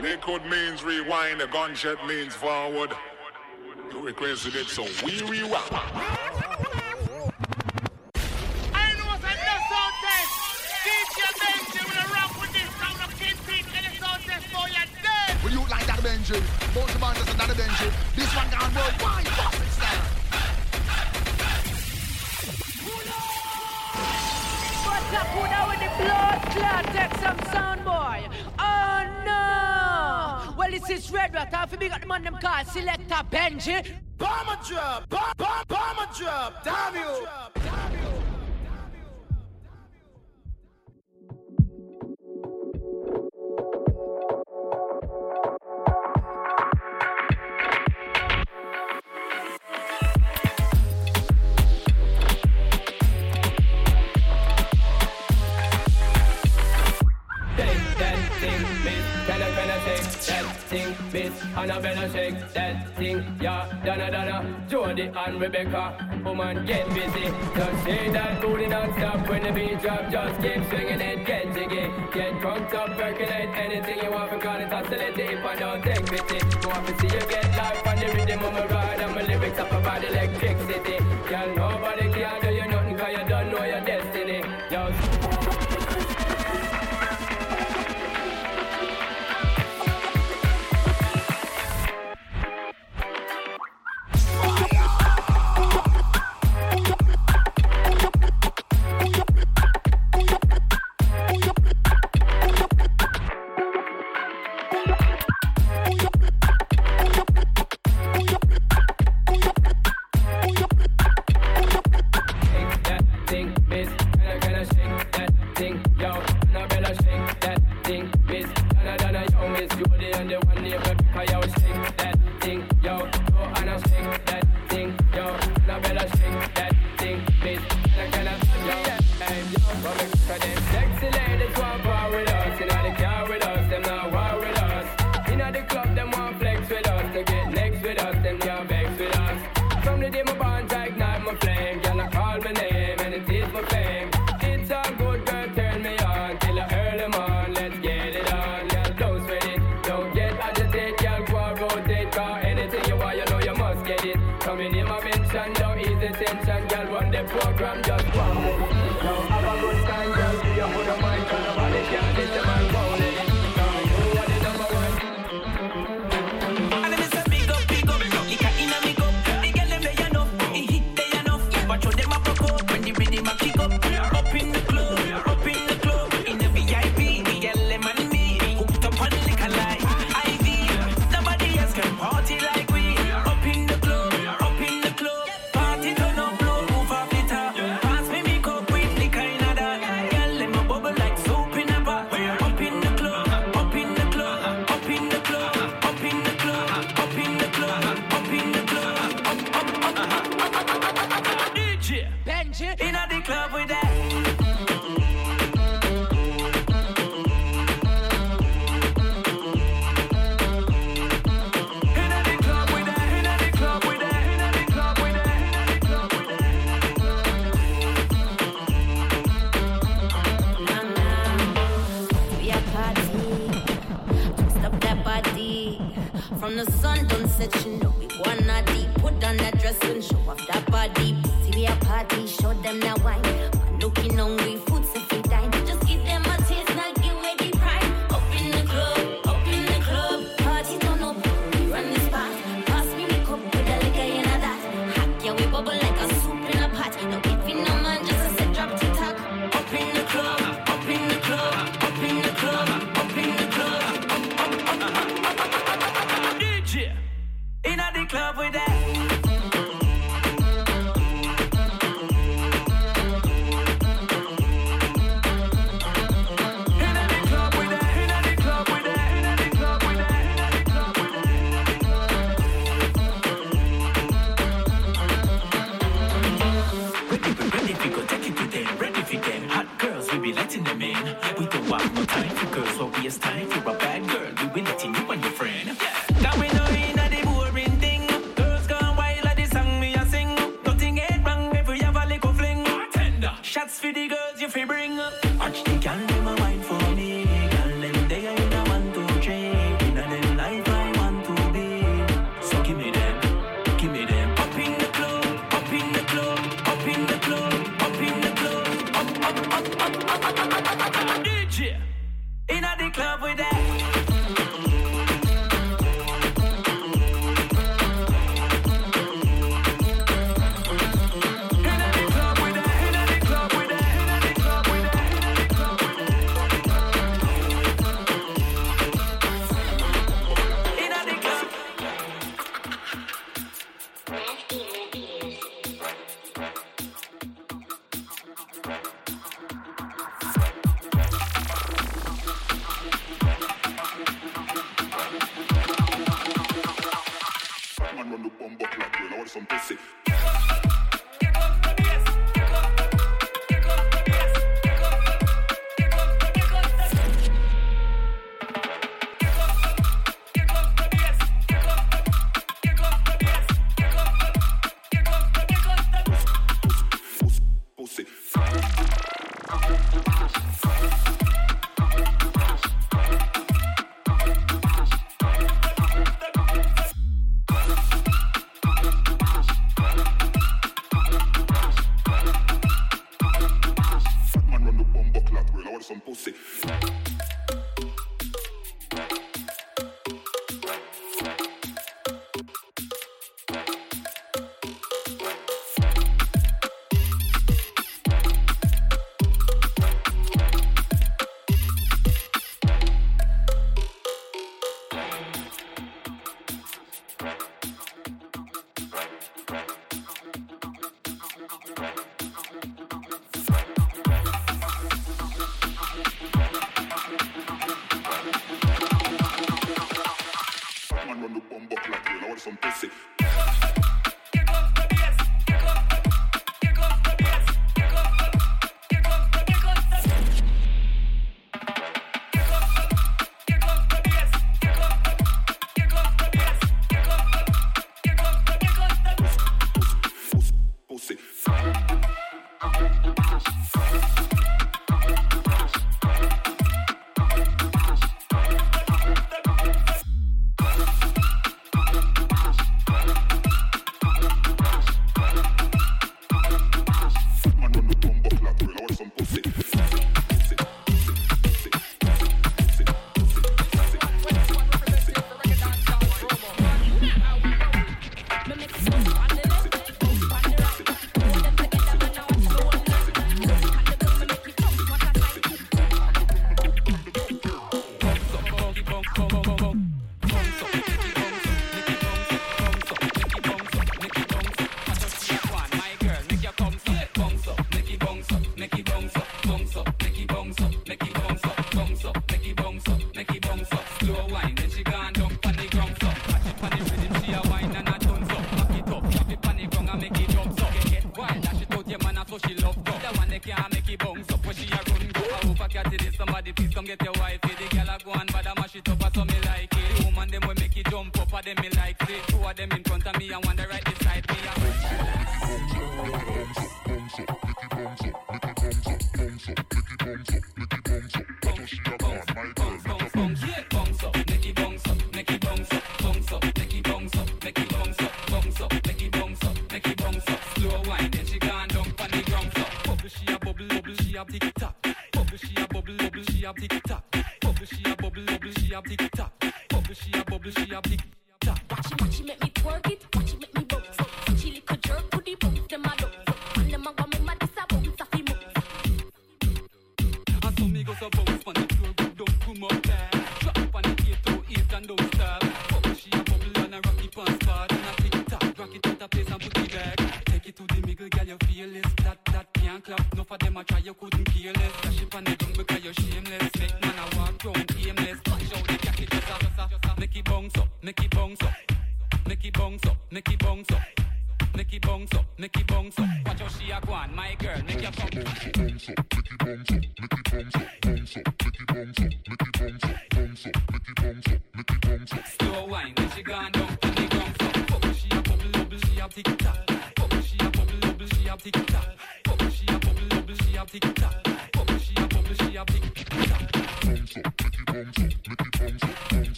Liquid means rewind, a gunshot means forward. You requested it, so we rewind. Benji. Will rock with this round of kingpin and the sound test for your dead. Will you like that Benji? Both the bands another Benji. This one gone worldwide. Fucking style. What's up, who now with the blood clot? Take some sound, boy. Is Red Rat. If you got the man them called Selector Benji. Bomber drop, bomber, bomber drop, damn you. Miss Annabella shake that thing, yeah, Donna Donna, Jody and Rebecca, woman get busy. Just say that booty non-stop when the beat drop, just keep swinging it, get jiggy, get drunk up, percolate anything you want, because it's oscillate if I don't take pity. Up and see you get life on the rhythm of my ride, and my lyrics up about electricity. Girl, nobody can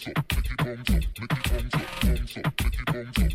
bounce up, make it up, make it bounce up, bounce up, make it up.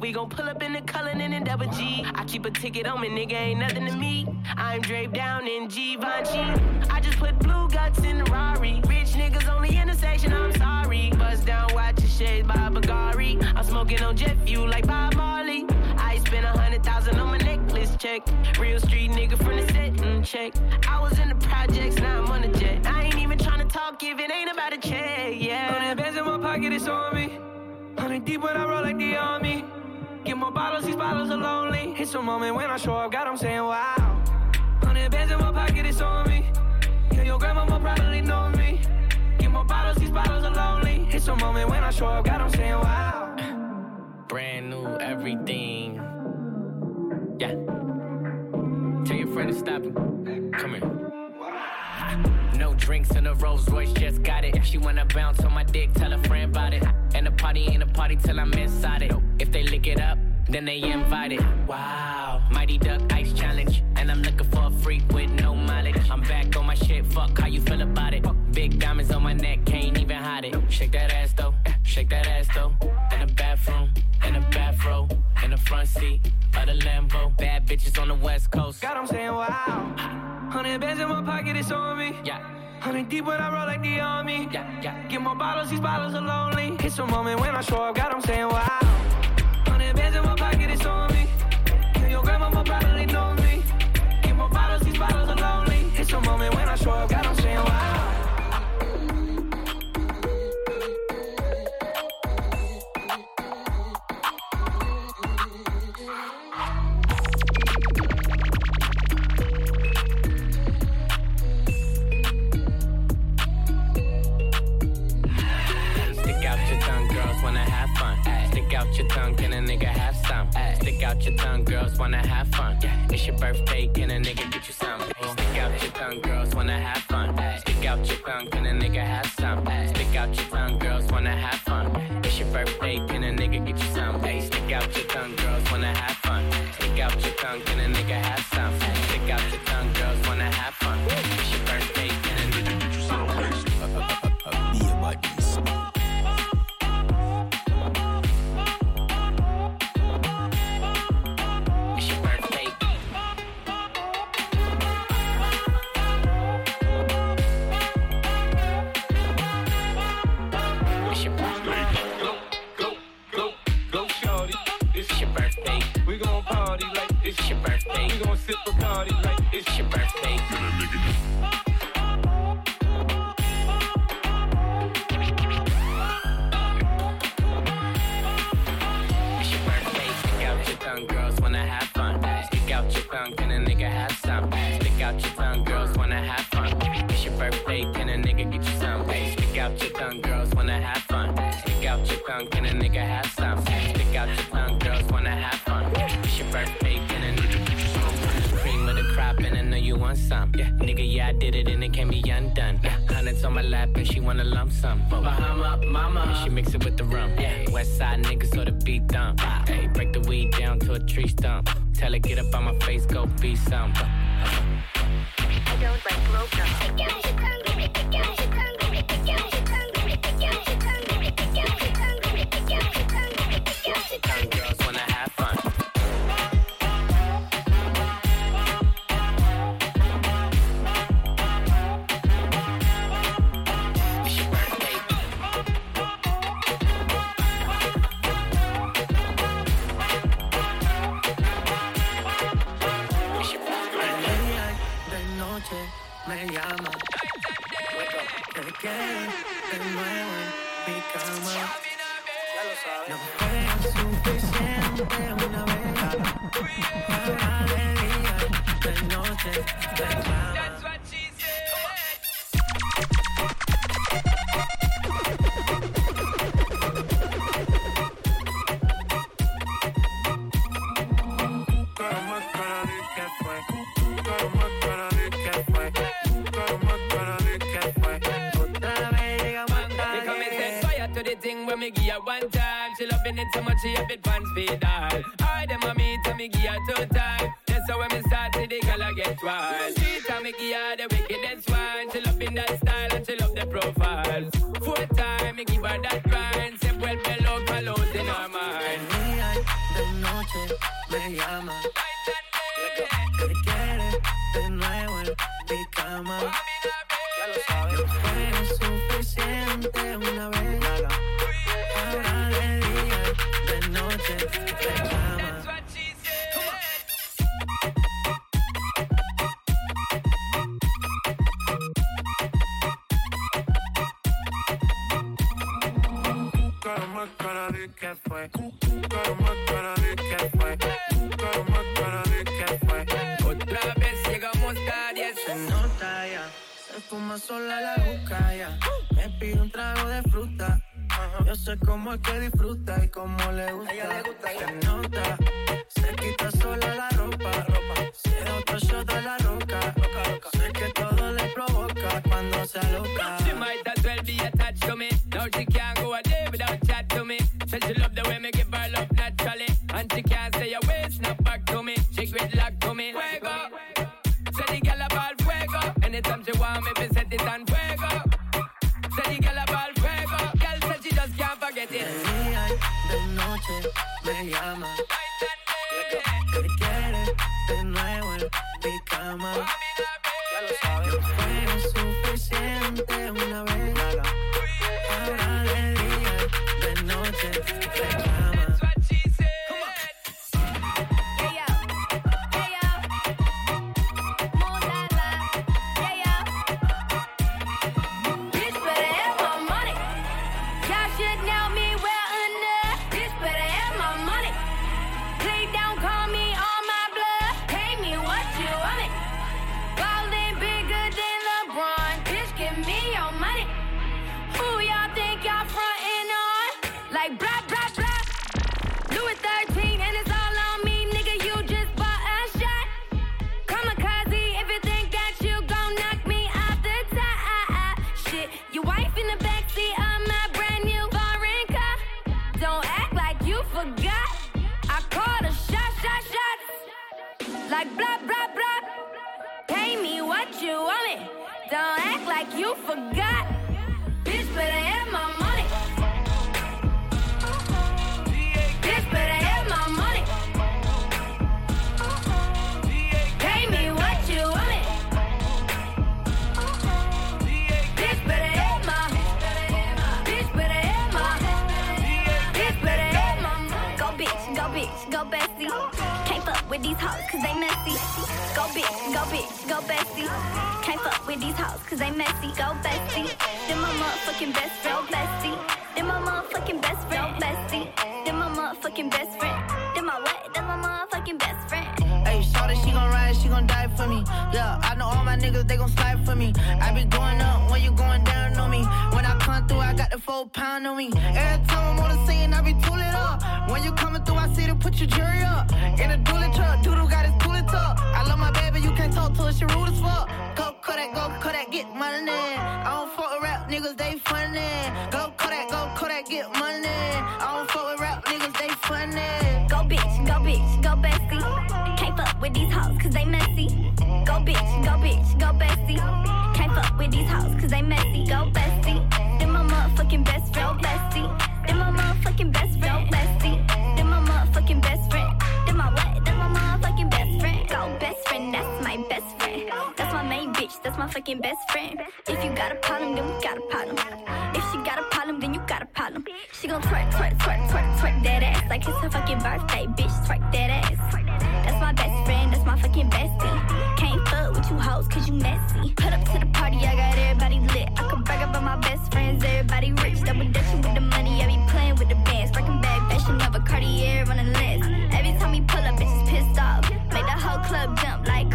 We gon' pull up in the Cullinan and double G. I keep a ticket on me, nigga, ain't nothing to me. I'm draped down in Givenchy. I just put blue guts in the Rari. Rich niggas only in the station, I'm sorry. Bust down, watch your shades by Bagari. I'm smoking on jet fuel like Bob Marley. I spent a hundred thousand on my necklace check. Real street nigga from the set check. I was in the projects, now I'm on the jet. I ain't even trying to talk if it ain't about a check, yeah. On that bands in my pocket, it's on me hundred deep, but I roll like the army. Get my bottles, these bottles are lonely. It's a moment when I show up, God, I'm saying wow. Hundred bands in my pocket, it's on me. Yeah, your grandma probably know me. Get more bottles, these bottles are lonely. It's a moment when I show up, God, I'm saying wow. Brand new everything. Yeah. Tell your friend to stop him. Come here drinks in a Rolls Royce, just got it. If she wanna bounce on my dick, tell a friend about it. And the party ain't a party till I'm inside it. If they lick it up, then they invited. Wow, Mighty Duck Ice Challenge. And I'm looking for a freak with no mileage. I'm back on my shit, fuck how you feel about it. Big diamonds on my neck, can't even hide it. Shake that ass though, shake that ass though. In the bathroom, in the bathroom, in the front seat of the Lambo. Bad bitches on the west coast. God, I'm saying wow. Hundred bands in my pocket, it's on me. Yeah. Honey deep, but I roll like the army. Yeah, yeah. Get more bottles, these bottles are lonely. It's a moment when I show up, God, I'm saying wow. Hundred bands in my pocket, it's on me. Yeah, your grandma will probably know me. Get more bottles, these bottles are lonely. It's a moment when I show up, God, I'm saying wow. Stick out your tongue, girls wanna have fun. It's your birthday, can a nigga get you some? Stick out your tongue, girls wanna have fun. Stick out your tongue, can a nigga have some? Stick out your tongue, girls wanna have fun. It's your birthday, can a nigga get you some? Hey, stick out your tongue.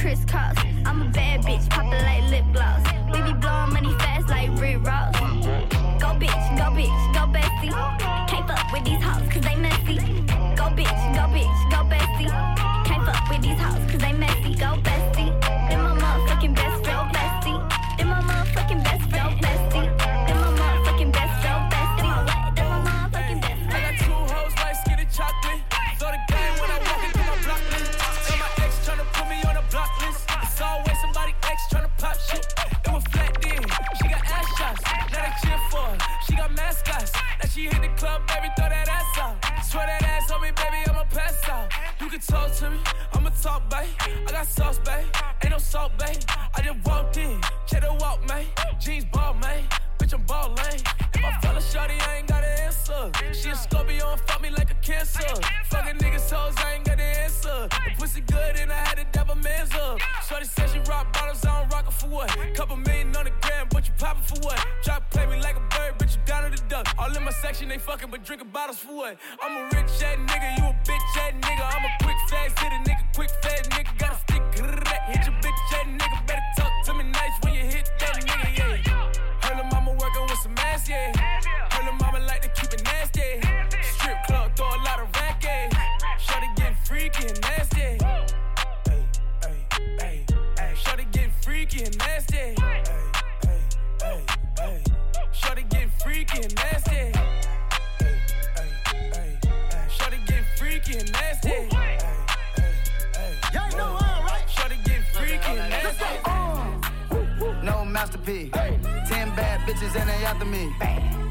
crisscross. I'm a bad bitch, poppin' like lip gloss. We be blowin' money fast like Rick Ross. Go bitch, go bitch, go bestie. Can't fuck with these hoes, cause I got sauce, babe. Ain't no salt, babe. I just walked in. Check the walk, man. Jeans ball, man switching ball lane. If I shawty, I ain't got an answer. She a Scorpio and fuck me like a cancer. Fuckin' niggas hoes, I ain't got an answer. The pussy good and I had to devil a man's up. Shorty said she rock bottles, I don't rock it for what? Couple million on the gram, but you poppin' for what? Try to play me like a bird, bitch, you down to the duck. All in my section, they fuckin', but drinkin' bottles for what? I'm a rich ass nigga, you a bitch ass nigga. I'm a quick fast hitter, nigga, quick fast nigga. Got a stick, hit your bitch ass nigga, better talk. ass, yeah. Her mama like to keep it nasty. Strip club, throw a lot of racket. Eh. Shorty getting freaky and nasty. Hey, hey, hey, hey. Shorty getting freaky and nasty. Hey, hey, hey, hey. Shorty getting freaky and nasty. Hey, hey, hey, hey. Shorty getting freaky and nasty. Hey, hey, hey. Y'all know I'm right. Shorty getting freaky and nasty. Uh. No masterpiece. Hey bitches and they after me.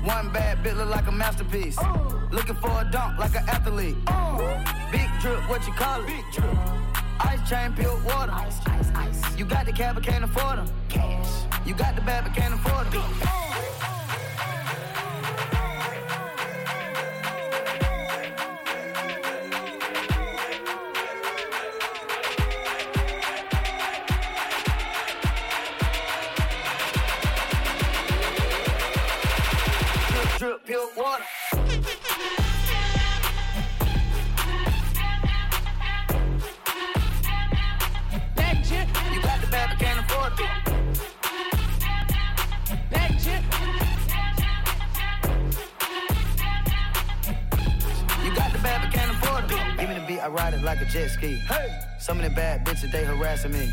One bad bit look like a masterpiece. Ooh. Looking for a dunk like an athlete. Ooh. Big drip, what you call it? Big drip. Ice chain, pure water. Ice, ice, ice. You got the cab, but can't afford them. Cash. You got the bag, but can't afford them. Pure water. Benji, You got the bad, but can't afford it. Benji. You got the bad, but can't afford it. Give me the beat, I ride it like a jet ski. Hey. Some of the bad bitches, they harassing me.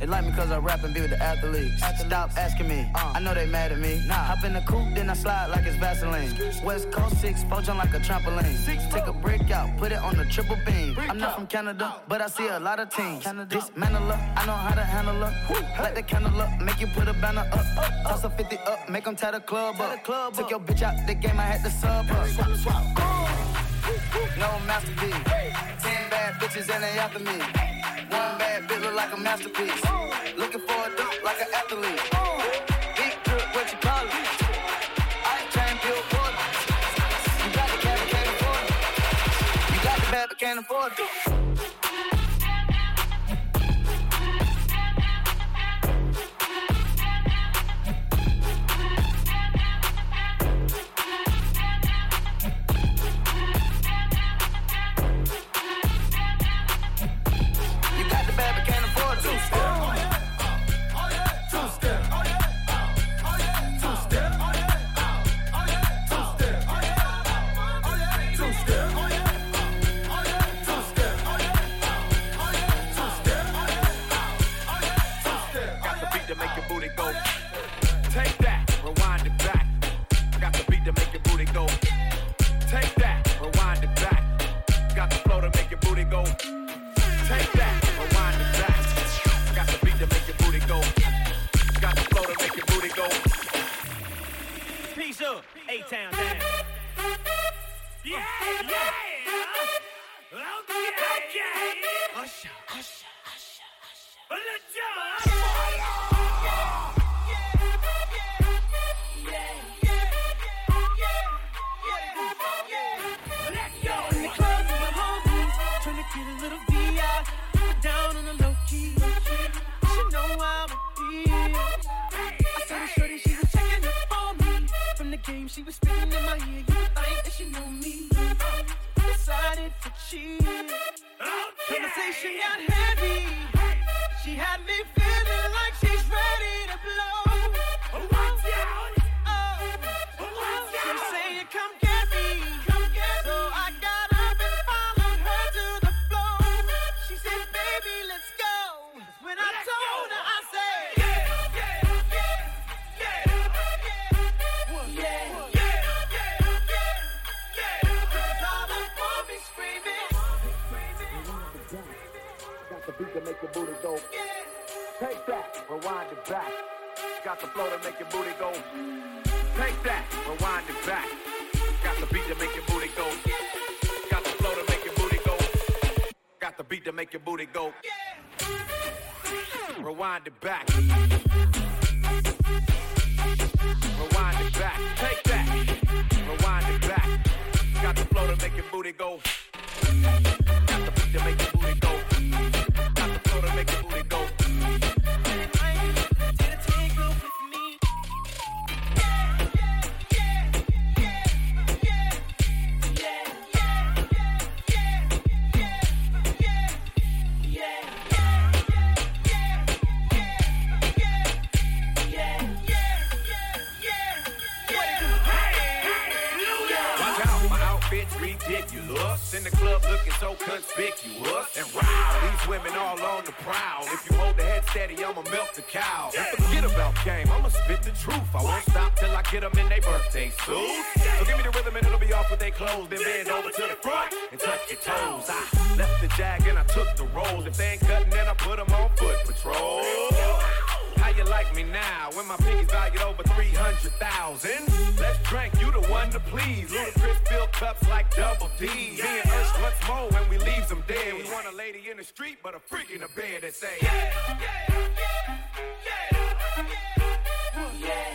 They like me cause I rap and be with the athletes. Stop asking me, I know they mad at me. Nah. Hop in the coupe, then I slide like it's Vaseline. West Coast 6, poach on like a trampoline. Six, Take a brick out, put it on the triple beam. I'm not from Canada, but I see a lot of teams. Dismantle her, I know how to handle her. Light the candle up, make you put a banner up. Toss a 50 up, make them tie the club up. Took your bitch out the game, I had to sub her. No masterpiece. Ten bad bitches and they after me. One bad bitch look like a masterpiece. Looking for a dude like an athlete. Big drip, what you call it? Ice chain, pure water. You got the cab, can't afford it. You got the bad, but can't afford it. That, rewind it back. Got the beat to make your booty go. Got the flow to make your booty go. Got the beat to make your booty go. Rewind it back. And I took the rolls. If they ain't cutting, then I put them on foot patrol. How you like me now when my pinky's valued over 300,000? Let's drink, you the one to please. Ludacris, Bill cups like double D. Me and us once more when we leave them dead. We want a lady in the street, but a freak in the bed that say,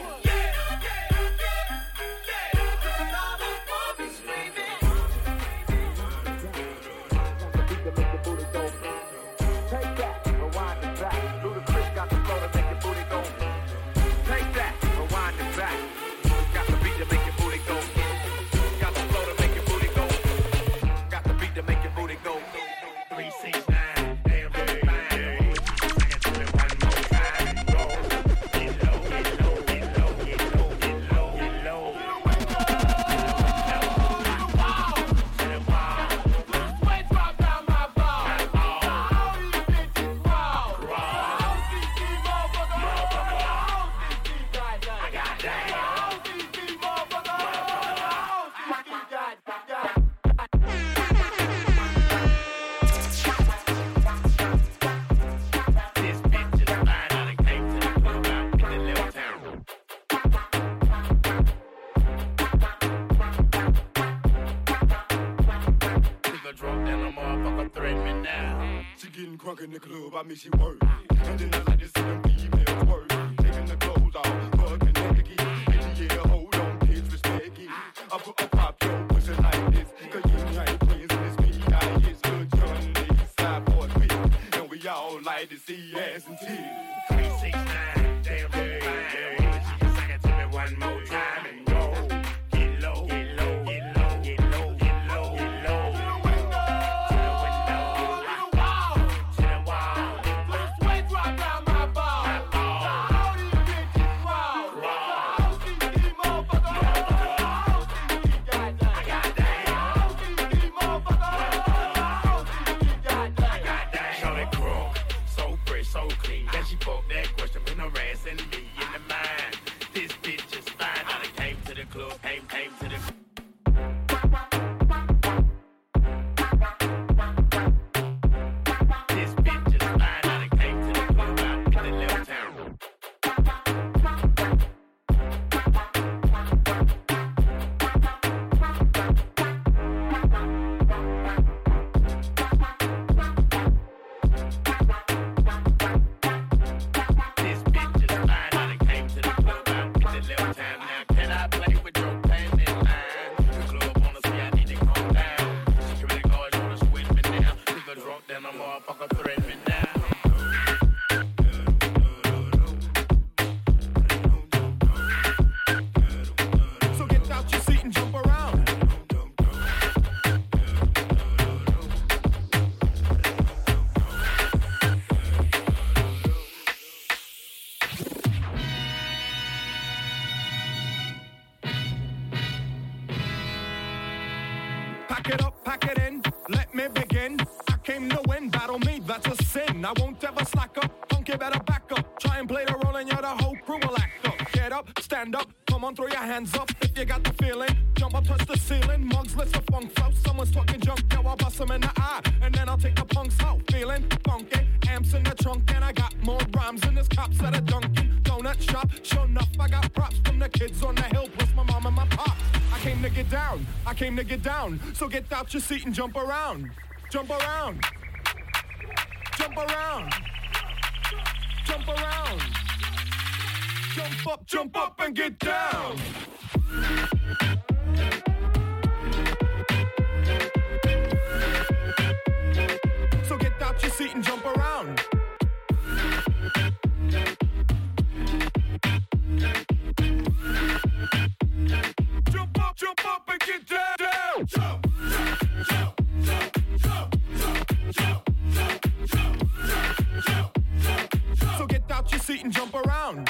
Take me, she work. Pack it up, pack it in, let me begin. I came to win, battle me, that's a sin. I won't ever slack up, punk, you better back up. Try and play the role and you're the whole crew will act up. Get up, stand up, come on, throw your hands up if you got the feeling. Jump up, touch the ceiling, mugs, let's the funk flow. Someone's talking junk, yo, I'll bust them in the eye. And then I'll take the punks out, feeling funky. Amps in the trunk, and I got more rhymes than this cops at a Dunkin' Donut shop. Sure enough, I got props from the kids on the hill, plus my mom and my pop. I came to get down, I came to get down. So get out your seat and jump around. Jump around. Jump around. Jump around. Jump up, jump up and get down. So get out your seat and jump around. Jump up, jump up and get down. So get out your seat and jump around.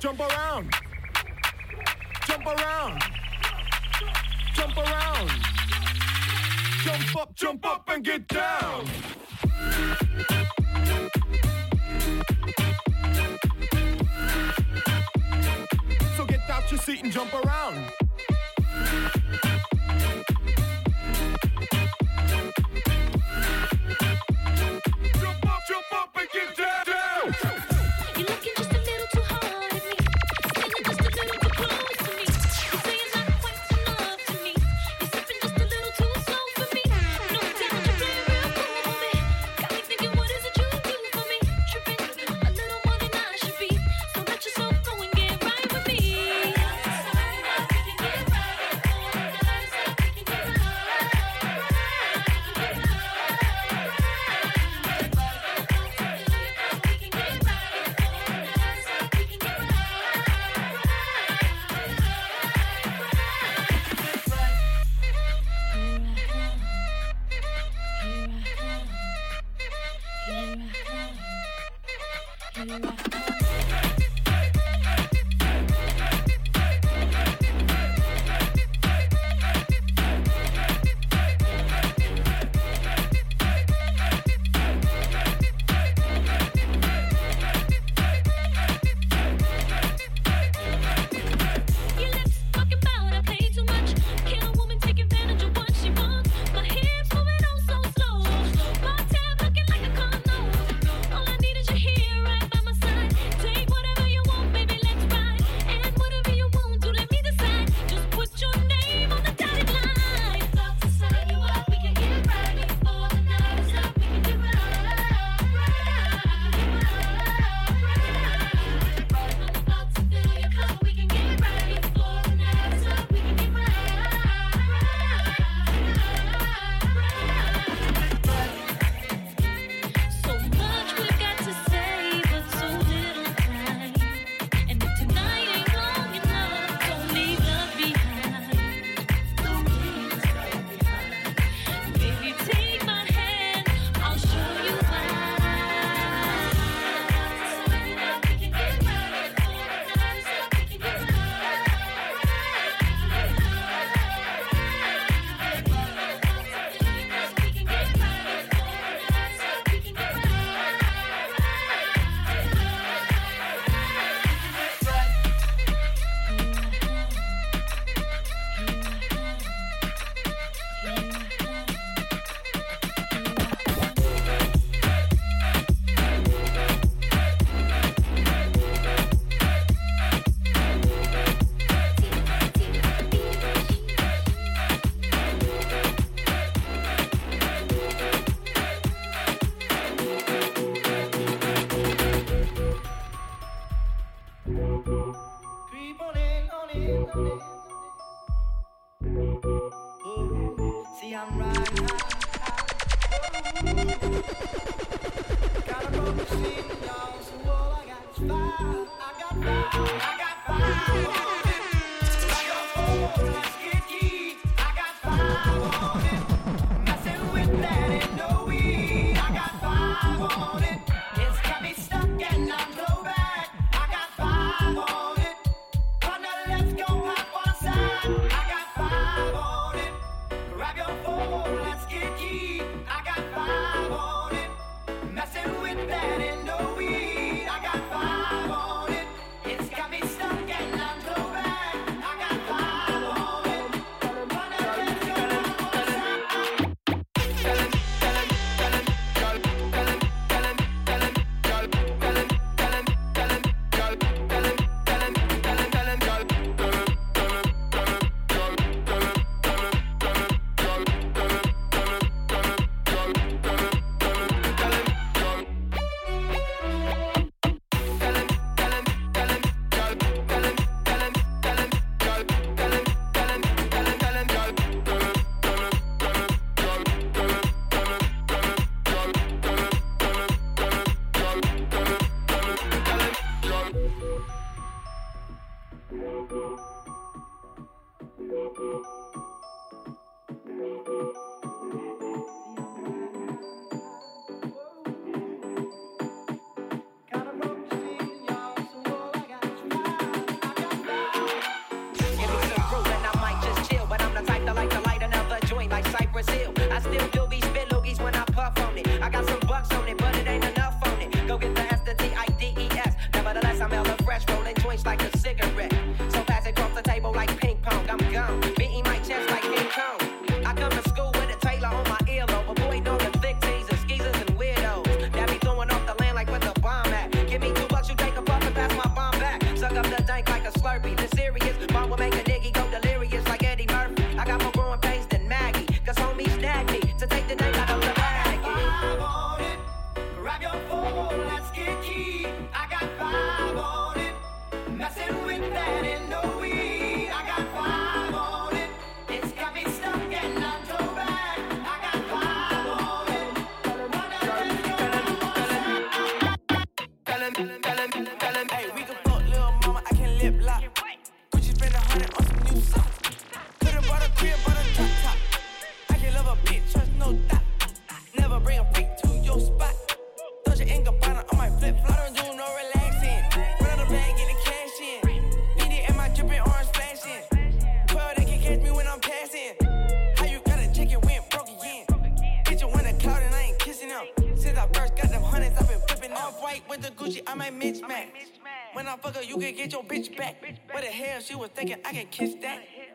Jump around. Jump around. Jump around. Jump up, jump up and get down. So get out your seat and jump around.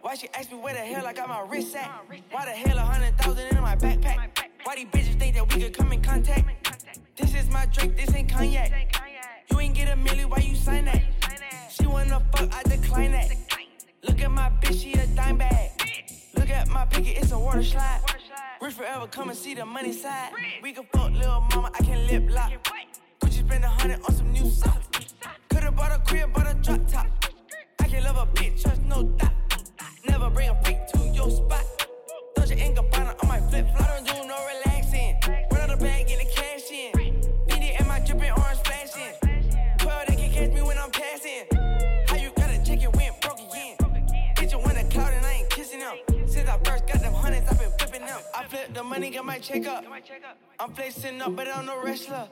Why she ask me where the hell I got my wrist at? Why the hell a hundred thousand in my backpack? Why these bitches think that we could come in contact? This is my drink, this ain't cognac. You ain't get a milli, why you sign that? She wanna fuck, I decline that. Look at my bitch, she a dime bag. Look at my picket, it's a water slide. Rich forever, come and see the money side. We can fuck little mama, I can lip lock. Gucci spend a hundred on some new socks. Could've bought a crib, bought a drop top. I can love a bitch, trust no doubt. Never bring a freak to your spot. Dolce and Gabbana on my flip flop. I don't do no relaxing. Run out the bag, get the cash in. Need it in my dripping orange flashing. 12, they can catch me when I'm passing. How you got a chicken went broke again? Bitch, want a cloud and I ain't kissing them. Since I first got them hundreds, I've been flipping them. I flip the money, got my check up. I'm flexing up, but I'm no wrestler.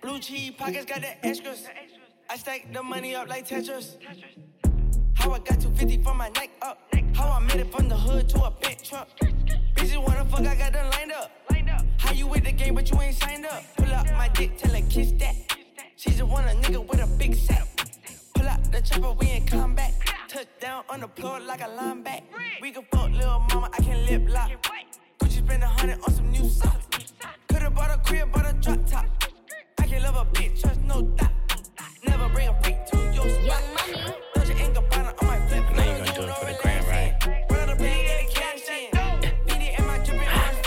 Blue cheese pockets got the extras. I stack the money up like Tetris. How I got 250 from my neck up. How I made it from the hood to a big truck. Bitches wanna fuck, I got them lined up. How you with the game, but you ain't signed up? Pull up my dick, tell her kiss that. She just want a nigga with a big set. Pull out the chopper, we in combat. Touch down on the floor like a lineback. We can fuck little mama, I can lip lock. Gucci spend a hundred on some new socks. Could've bought a crib, bought a drop top. I can love a bitch, trust no doubt. Never bring a freak to your spot. Young money.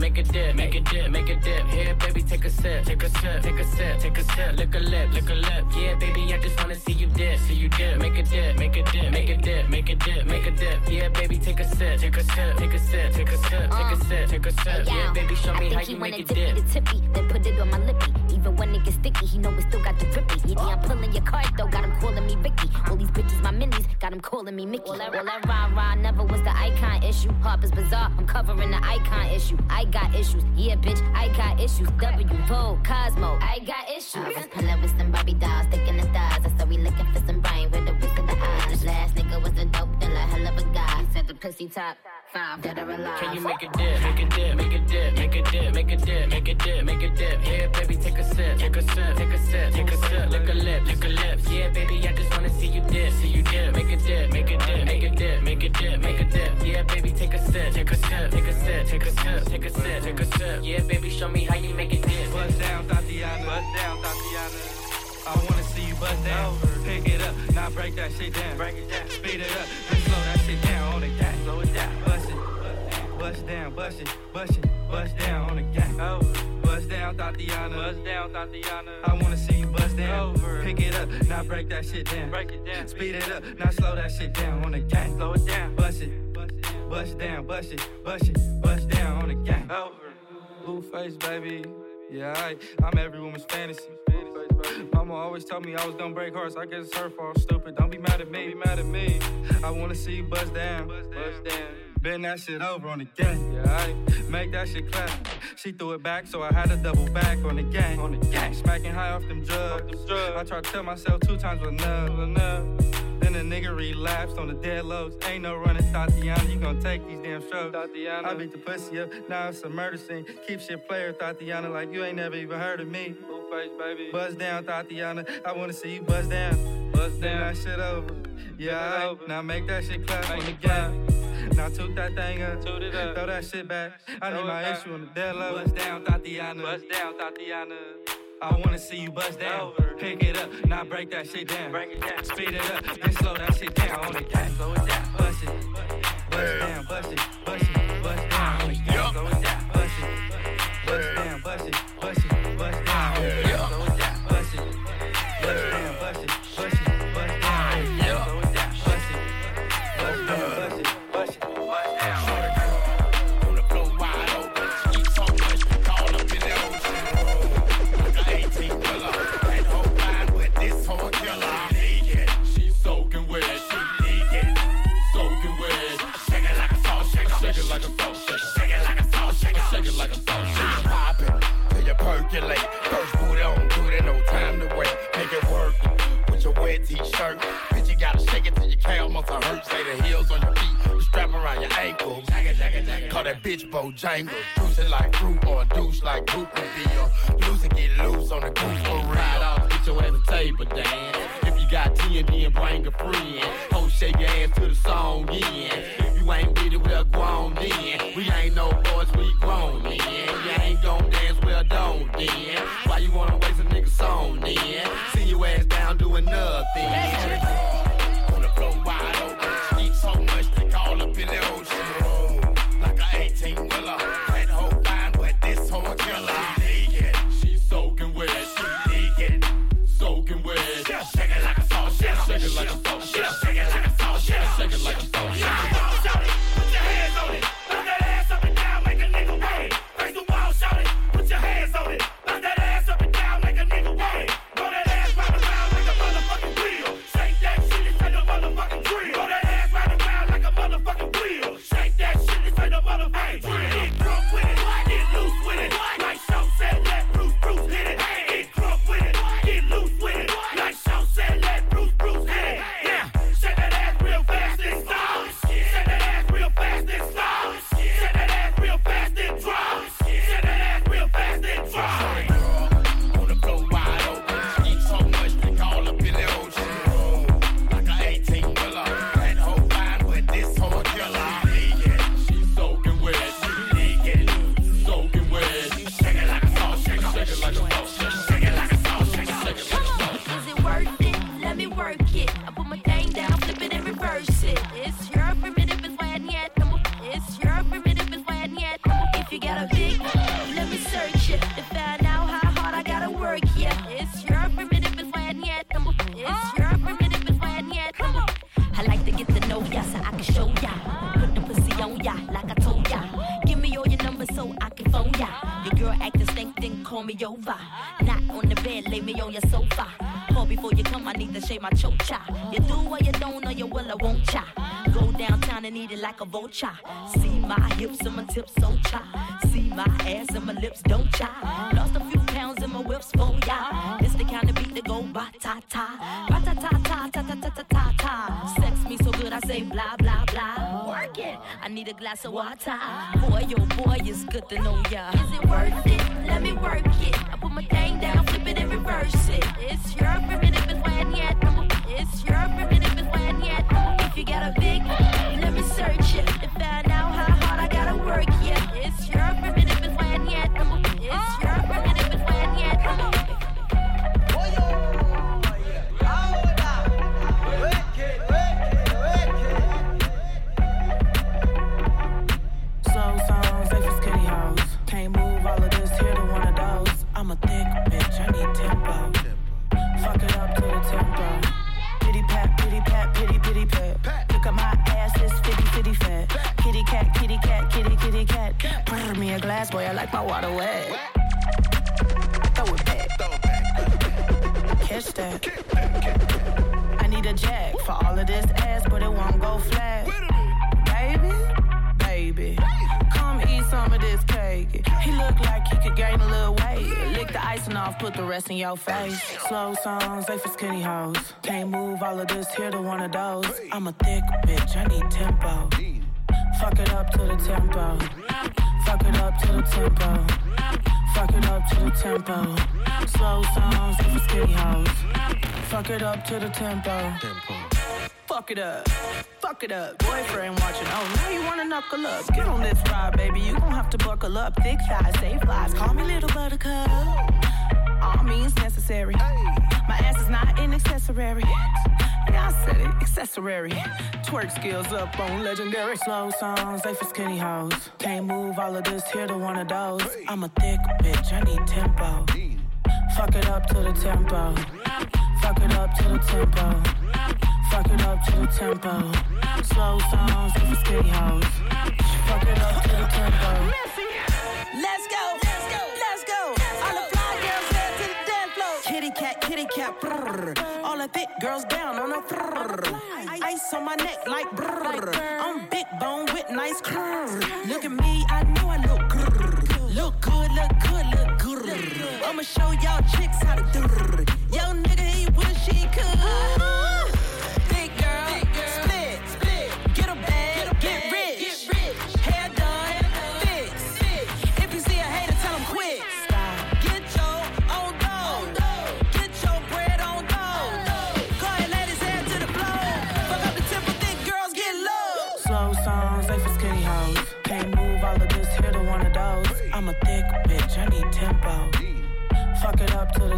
make a dip, make a dip, make a dip. Here, baby, take a sip, take a sip, take a sip, take a sip. Lick a lip, lick a lip. Yeah, baby, I just wanna see you dip, see you dip. Make a dip, make a dip, make a dip, make a dip, make a dip. Yeah, baby, take a sip, take a sip, take a sip, take a sip, take a sip, take a sip. Yeah, baby, show me I how think he you make wanna it dip dip. me the tippy, then put it on my lippy. Even when it gets sticky, he know it still got the grippy. Yeah, I'm pulling your card though, got him calling me Vicky. All these bitches my minis, got him calling me Mickey. All that, all that rah rah never was the icon issue. Harper's Bazaar, I'm covering the icon issue. I got issues, yeah, bitch, I got issues. W, Vogue, Cosmo, I got issues. I was pulling with some Barbie dolls, sticking the stars. I saw we looking for some brain with the whisk of the eyes. Last nigga was a dope dealer, hell of a pussy top five, dead or alive. Can you make a dip, make a dip, make a dip, make a dip, make a dip, make a dip, make a dip? Here, baby, take a sip, take a sip, take a sip, take a sip, lick a lip, lick a lip. Yeah, baby, I just wanna see you dip, see you dip, make a dip, make a dip, make a dip, make a dip, make a dip. Yeah, baby, take a sip, take a sip, take a sip, take a sip, take a sip, take a sip. Yeah, baby, show me how you make it dip. Bust down, Thotiana. Bust down, Thotiana. I wanna see you bust down. Pick it up, now break that shit down. Break it down. Speed it up, then slow that shit down on the it down. It, bust down, bust it, bust it, bust down on the gas. Bust down, Thotiana. Bust down, Thotiana. I wanna see you bust down. Over. Pick it up, now break that shit down. Break it down. Speed it up, now slow that shit down on the gas. Slow it down. Bust it, bust down, bust it, bust it, bust down on the gas. Blueface, baby. Yeah, I, I'm every woman's fantasy. Mama always told me I was gonna break hearts. I guess it's her fault. Stupid. Don't be mad at me. Don't be mad at me. I wanna see you bust down. Bust down. Bend that shit over on the gang. Yeah, I make that shit clap. She threw it back, so I had to double back on the gang. On the gang. Smacking high off them drugs. I tried to tell myself two times was enough. enough. Then the nigga relapsed on the dead lows. Ain't no running, Thotiana. You gon' take these damn strokes. Thotiana. I beat the pussy up. Now it's a murder scene. Keep shit player, Thotiana, like you ain't never even heard of me. Face, baby. Buzz down, Thotiana. I wanna see you buzz down. Buzz down. that shit over. Yeah, I, now make that shit clap on the gang. Now took that thing up, toot it up. throw that shit back. I need my issue on the dead level. Bust down, Thotiana. Bust down, Thotiana. I wanna see you bust down. Pick it up, now break that shit down. Break it down. Speed it up, then slow that shit down. On it down, slow it down. Bust it. Bust down, bust it, bust it, bust down. On it slow it down. Bust it. Bust down, bust it. bitch Bojangles. it like fruit or a douche like poop and be. Lose and get loose on the goose for real. Ride off, get your ass a table dance. If you got TNT and bring a friend, ho shake your ass to the song yeah. If you ain't with it, well go then. We ain't no boys, we grown then. You ain't gon' dance, well don't then. Why you wanna waste a nigga's song then? See your ass down doing nothing. cha. See my hips and my tips so cha. See my ass and my lips don't cha. Lost a few pounds in my whips for ya. It's the kind of beat that go ba ta ta, ba ta ta ta ta ta ta ta ta ta. Sex me so good I say blah blah blah. Work it. I need a glass of water. Boy, oh boy, is good to know rest in your face. Slow songs, they for skinny hoes. Can't move all of this here to one of those. I'm a thick bitch, I need tempo. Fuck it up to the tempo. Fuck it up to the tempo. Fuck it up to the tempo. Slow songs, they for skinny hoes. Fuck it up to the tempo. Fuck it up fuck it up. Boyfriend watching, oh, now you wanna knuckle up. Get on this ride, baby, you gon' have to buckle up. Thick thighs, safe lives, call me little buttercup all means necessary. My ass is not an accessory. Yeah, I said it, accessory. Twerk skills up on legendary slow songs, they for skinny hoes. Can't move all of this here to one of those. I'm a thick bitch, I need tempo. Fuck it up to the tempo. Fuck it up to the tempo. Fuck it up to the tempo. Slow songs, they for skinny hoes. Fuck it up to the tempo. Let's go. yeah, brrr. All the thick girls down on a brrr. Ice on my neck like brrr. I'm big bone with nice curves. Look at me, I know I look grrr. Look good, look good, look good. I'ma show y'all chicks how to do. Yo, nigga, he wish he could.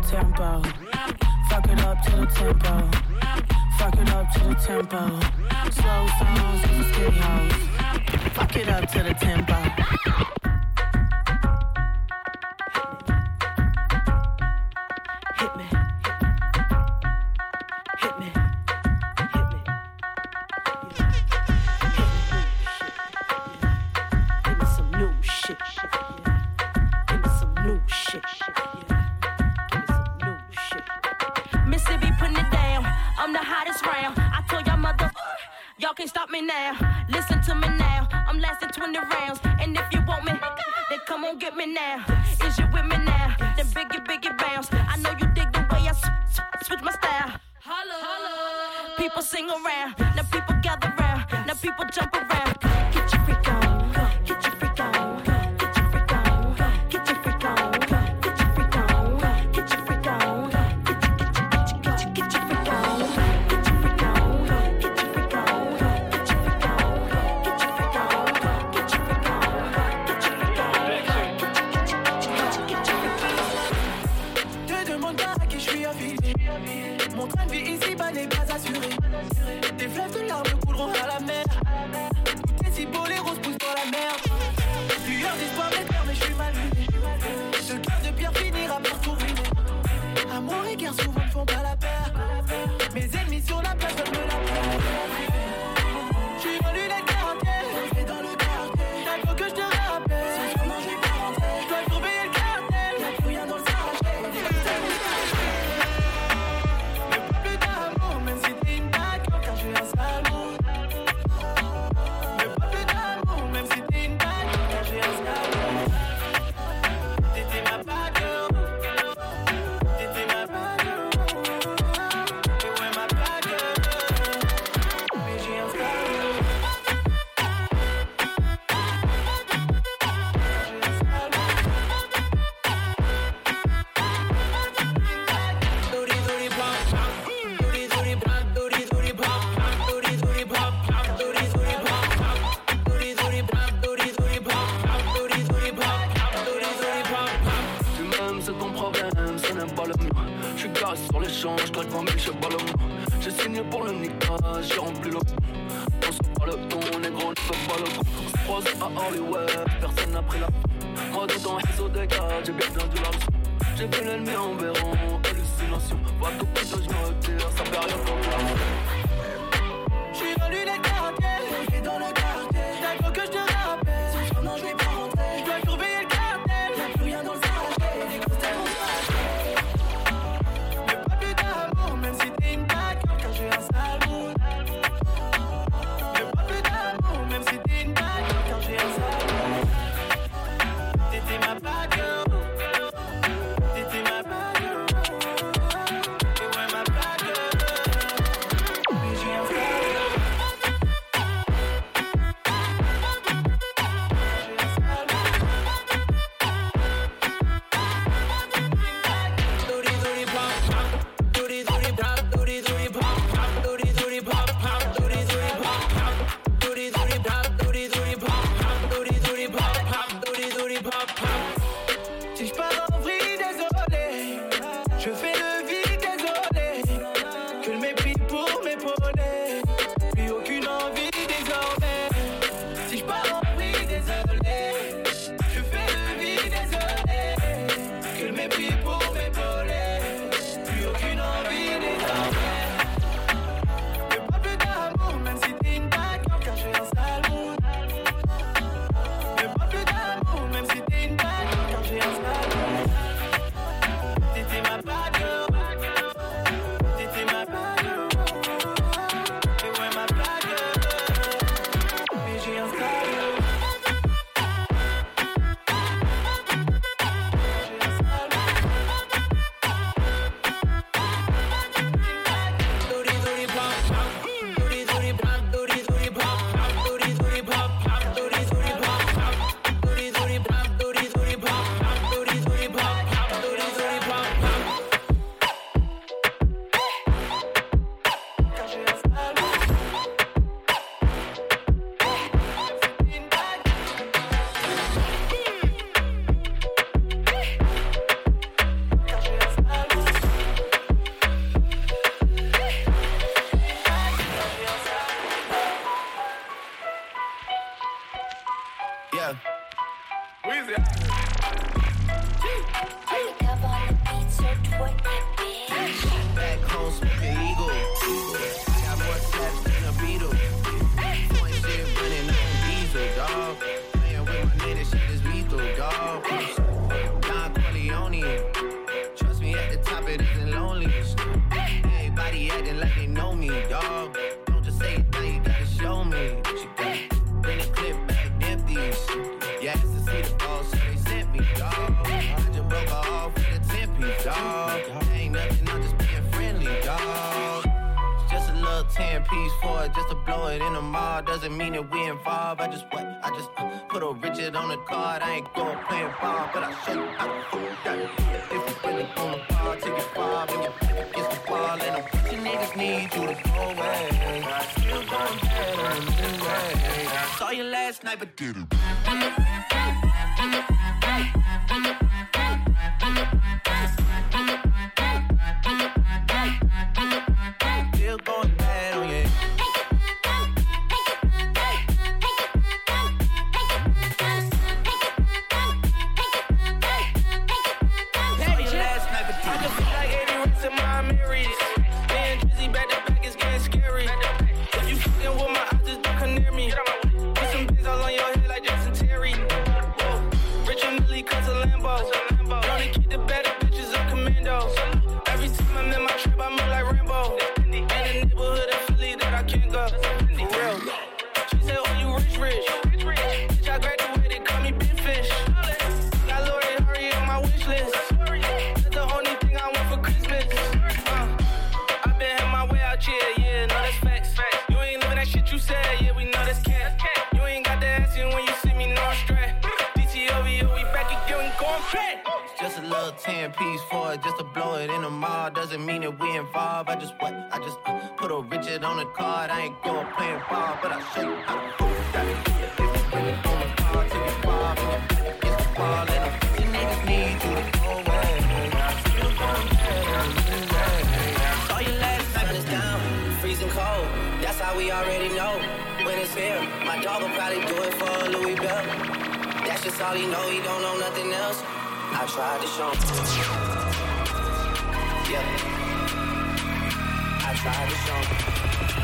tempo. Fuck it up to the tempo. Fuck it up to the tempo. Slow songs is a skid house. Fuck it up to the tempo. the rounds. And if you want me, then come on get me now. Is you with me now? Then biggie, biggie bounce. I know you dig the way I switch my style. Holla, holla. People sing around. Now people gather round. Now people jump around. I tried to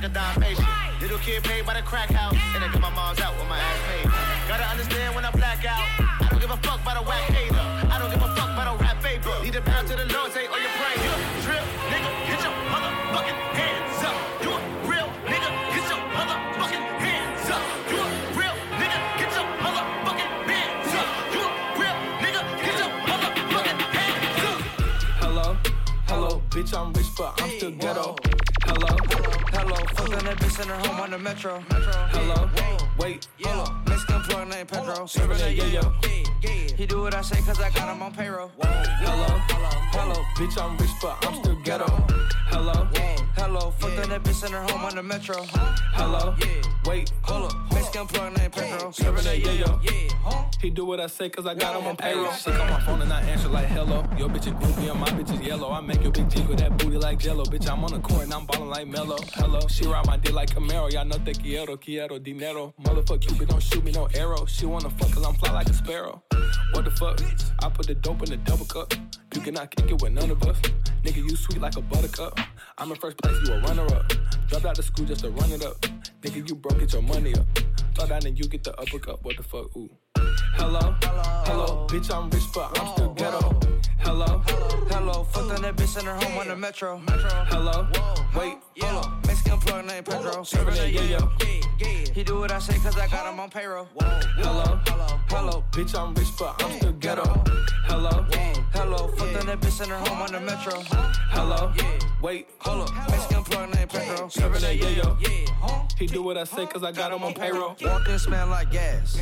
like a Dalmatian. Little kid paid by the crack house. And I got my mom's out with my ass paid. Gotta understand when I black out. I don't give a fuck about a whack hater. I don't give a fuck about a rap paper. Need a pound to the Lord, say, oh, you pray. You a drip, nigga, get your motherfucking hands up. You a real nigga, get your motherfucking hands up. You a real nigga, get your motherfucking hands up. You a real nigga, get your motherfucking hands up. Hello, hello, bitch, I'm rich, but I'm still ghetto. Hello, hello, fucking that bitch in her home on the metro. Hello, wait, hold up, Mexican plug named Pedro. Serving that yo-yo. He do what I say cause I got him on payroll. Hello, hello, bitch, I'm rich, but I'm still ghetto. Hello, hello, fucking that bitch in her home on the metro. Hello, wait, hold up, Mexican plug named Pedro. Serving that yo-yo. He do what I say cause I got him on payroll. She call my phone and I answer like hello. Your bitch is groovy and my bitch is yellow. I make your big jiggle that booty like jello. Bitch, I'm on the court and I'm ballin' like mellow. Hello, she ride my dick like Camaro. Y'all know te quiero, quiero dinero. Motherfuck Cupid, don't shoot me no arrow. She wanna fuck cause I'm fly like a sparrow. What the fuck? I put the dope in the double cup. You cannot kick it with none of us. Nigga, you sweet like a buttercup. I'm in first place, you a runner up. Dropped out the school just to run it up. Nigga, you broke, get your money up. Throw down and you get the uppercut. What the fuck? Ooh. Hello, hello, bitch, I'm rich, but I'm still ghetto. Hello, hello, fuck on that bitch in her home on the metro. Hello, wait, hold up, Mexican plug named Pedro. Serving that yo-yo. He do what I say cause I got him on payroll. Hello, hello, bitch, I'm rich, but I'm still ghetto. Hello, hello, fuck on that bitch in her home on the metro. Hello, wait, hold up, Mexican plug named Pedro. Serving that yo-yo. He do what I say cause I got him on payroll. Walk in smell like gas.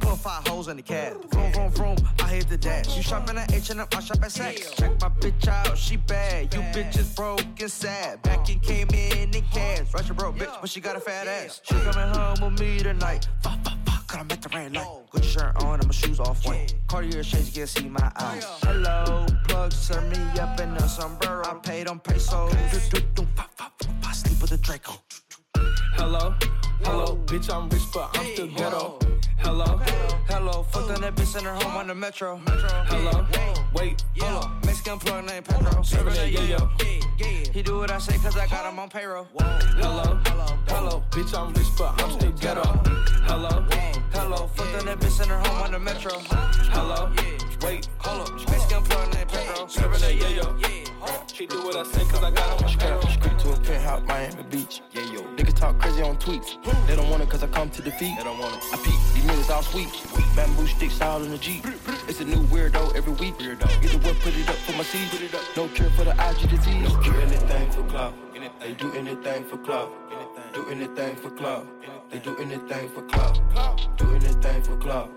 Put five holes in the cab. Vroom, vroom, vroom. I hit the dash. You shopping at H&M, I shop at Saks. Check my bitch out, she bad. You bitches broke and sad. Back and came in in cash. Russia broke bitch, but she got a fat ass. She coming home with me tonight. Fuck, fuck, fuck. Cause I'm at the red light. Good shirt on and my shoes off white. Cartier shades, you can see my eyes. Hello, plug, serve me up in a sombrero. I paid on pesos. Do, do, do, fuck, fuck, fuck. Sleep with a Draco. Hello, hello, bitch, I'm rich, but I'm still ghetto. Hello, hello, fuck on that bitch in her home on the metro. Hello, wait, hold up, Mexican plug named Pedro. Serving that yo-yo. He do what I say cause I got him on payroll. Hello, hello, bitch, I'm rich, but I'm still ghetto. Hello, hello, fuck on that bitch in her home on the metro. Hello, wait, hold up, Mexican plug named Pedro. Serving that yo-yo. He do what I say cause I got on payroll. Street to a penthouse, Miami Beach. Yeah, yo. Niggas talk crazy on tweets. They don't want it cause I come to defeat. They don't want it. I peep, these niggas all sweet. Bamboo sticks all in the Jeep. It's a new weirdo every week. Weirdo. Either one put it up for my seed. Put it up. No cure for the IG disease. No cure. Do anything for clout. They do anything for clout. Do anything for clout. They do anything for club. Do anything for clout.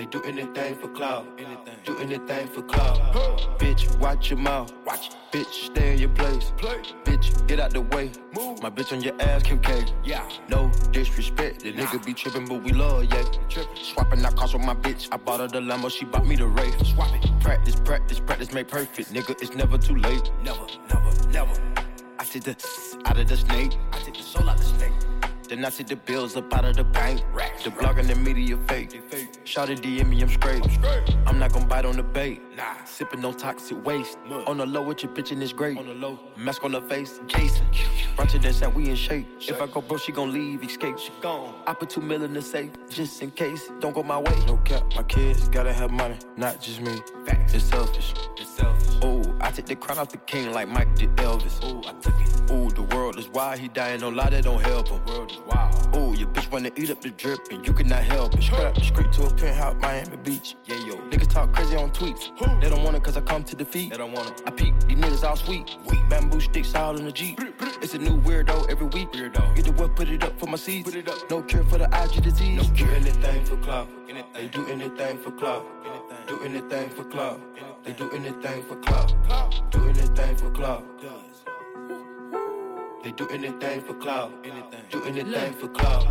They do anything for clout. Do anything for clout. Bitch, watch your mouth. Watch. Bitch, stay in your place. Play. Bitch, get out the way. Move. My bitch on your ass, Kim K. Yeah. No disrespect. The nigga be tripping, but we love, yeah. Swapping out cars with my bitch. I bought her the Lambo, she bought me the Wraith. Swap it. Practice, practice, practice, make perfect. Nigga, it's never too late. Never, never, never. I take the out of the snake. I take the soul out the snake. Then I see the bills up out of the bank. The blog and the media fake. Shout it DM me, I'm straight. I'm not gonna bite on the bait. Nah. Sipping no toxic waste. On the low with your bitch and it's great. On the low. Mask on the face, Jason. Bunch of that we in shape. If I go broke, she gon' leave, escape. She gone. I put two mil in the safe, just in case. Don't go my way. No cap, my kids gotta have money, not just me. Facts. It's selfish. It's selfish. Ooh, I take the crown off the king like Mike did Elvis. Ooh, I took it. Ooh, the world is wild, he dying, no lie, that don't help him. World is wild. Ooh, your bitch wanna eat up the drip, and you cannot help it. Straight up the street to a penthouse, Miami Beach. Yeah, yo. Niggas talk crazy on tweets. They don't want it cause I come to defeat. They don't want it. I peek, these niggas all sweet. Bamboo sticks all in the Jeep. It's a new weirdo every week. Weirdo. Get the what, put it up for my seeds. Put it up. No cure for the IG disease. No cure anything for clout. They do anything for clout. Do anything for clout. They do anything for clout. Do anything for clout. They do anything for clout. Do anything for clout.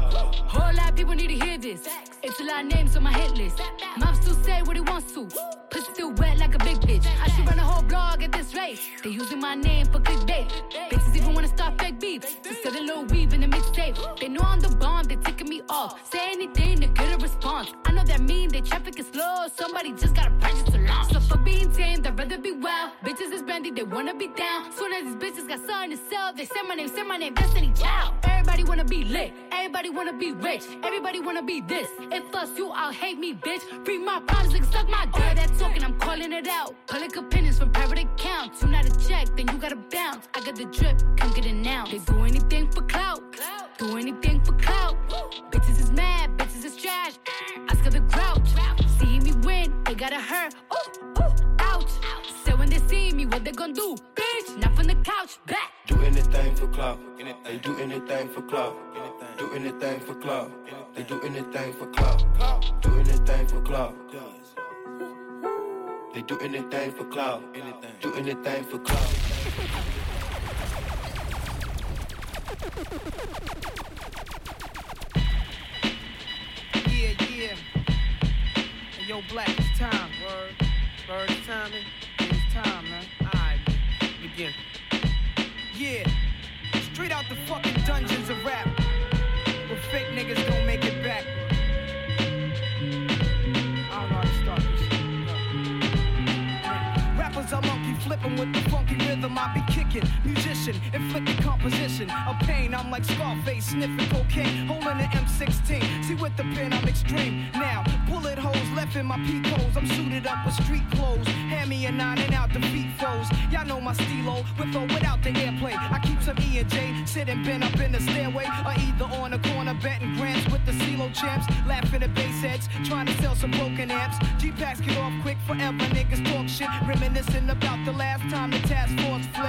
Whole lot of people need to hear this. It's a lot of names on my hit list. Mom still say what he wants to. Pussy still wet like a big bitch. I should run a whole blog at this rate. They using my name for clickbait. Bitches even wanna start fake beef. Instead of little weave in the mixtape. They know I'm the bomb, they taking me off. Say anything to get a response. I know that mean they traffic is slow. Somebody just gotta practice to launch. So for being tamed, I'd rather be wild. Bitches is brandy, they wanna be down. Soon as these bitches got something to sell, they say my name, say my name, Destiny Child. Everybody wanna be lit, everybody wanna be rich, everybody wanna be this. If us you out, hate me, bitch. Free my problems, like suck my dick. All That talking, I'm calling it out. Public opinions from private accounts. You not a check, then you gotta bounce. I got the drip, come get it now. They do anything for clout, do anything for clout. Bitches is mad, bitches is trash. Her the grouch. See me win, they gotta hurt. Ooh, ooh, ouch. So when they see me, what they gonna do? Bitch, not from the couch, back. Do anything for clout. They do anything for clout. Do anything for clout. They do anything for clout. Do anything for clout. They do anything for clout. Do anything for clout. Yeah, yeah. Hey, yo, Black, it's time. Word. Time. man. It's time, man. Alright, begin. Yeah. Straight out the fucking dungeons of rap. Where fake niggas are with the funky rhythm. I be kicking. Musician, inflicting composition of pain. I'm like Scarface, sniffing cocaine, holding an M16. See with the pen, I'm extreme. Now, bullet holes left in my peak holes. I'm suited up with street clothes. Hand me a nine and out the beat foes. Y'all know my stilo, with or without the airplay. I keep some E and J, sitting bent up in the stairway, or either on the corner betting grants with the CeeLo champs, laughing at bass heads, trying to sell some broken amps. G-packs get off quick forever, niggas talk shit, reminiscing about the last time the task force flipped.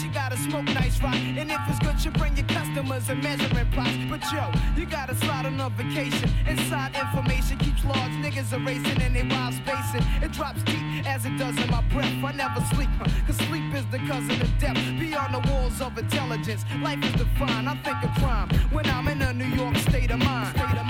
she gotta smoke nice rock. And if it's good, you bring your customers and measuring plots. But yo, you gotta slide on a vacation. Inside information keeps large niggas erasing and they wild spacing. It drops deep as it does in my breath. I never sleep, huh, cause sleep is the cousin of death. Beyond the walls of intelligence, life is defined. I think of crime when I'm in a New York state of mind. State of mind.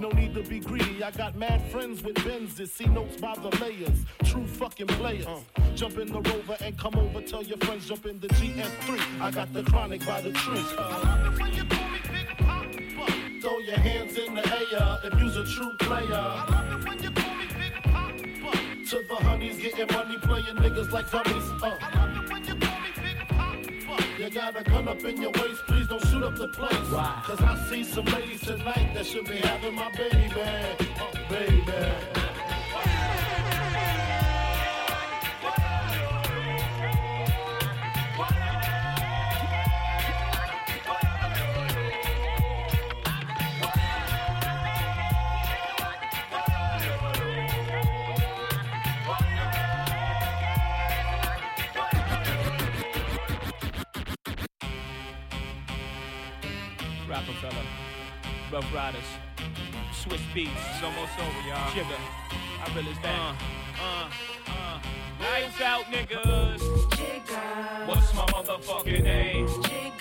No need to be greedy. I got mad friends with Benzes, see notes by the layers. True fucking players. Jump in the rover and come over. Tell your friends jump in the GS3. I got the chronic by the tree. Throw your hands in the air if you's a true player. I love it when you call me Big Poppa. To the honeys getting money, playing niggas like dummies. Uh. Got a gun up in your waist, please don't shoot up the place. Cause I see some ladies tonight that should be having my baby. Baby. Ruff Ryders, Swizz Beatz, it's almost over, y'all. Sugar, I real as that. Uh, uh, uh. Lights out, niggas. What's my motherfucking name? And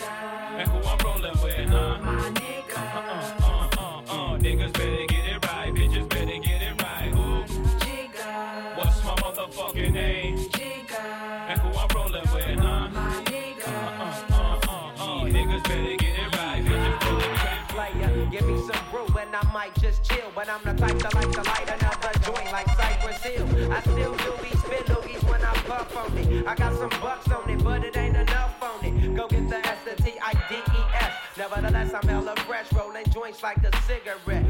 just chill. But I'm the type to like to light another joint like Cypress Hill. I still do be spit loogies when I puff on it. I got some bucks on it, but it ain't enough on it. Go get the S, T, I, D, E, S. Nevertheless, I'm hella fresh, rolling joints like a cigarette.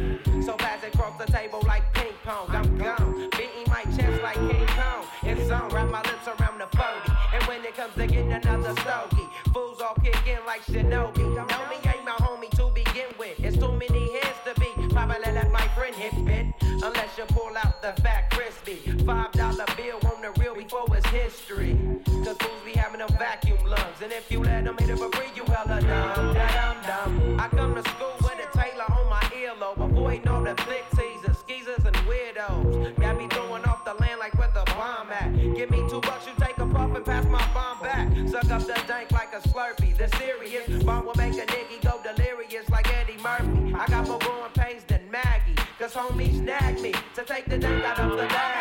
So pass it across the table like ping pong. I'm gone, beating my chest like King Kong. It's on, wrap my lips around the 40. And when it comes to getting another stogie, fools all kick in like Shinobi. Five dollar bill on the real before it's history. Cause fools be having them vacuum lungs. And if you let them hit it for free, you hella dumb. Dum, dum. I come to school with a tailor on my earlobe. Avoiding all the flick teasers, skeezers, and weirdos. Got me throwing off the land like where the bomb at. Give me two bucks, you take a puff and pass my bomb back. Suck up the dank like a slurpee. The serious bomb will make a nigga go delirious like Eddie Murphy. I got more growing pains than Maggie. Cause homies nag me to take the dank out of the bag.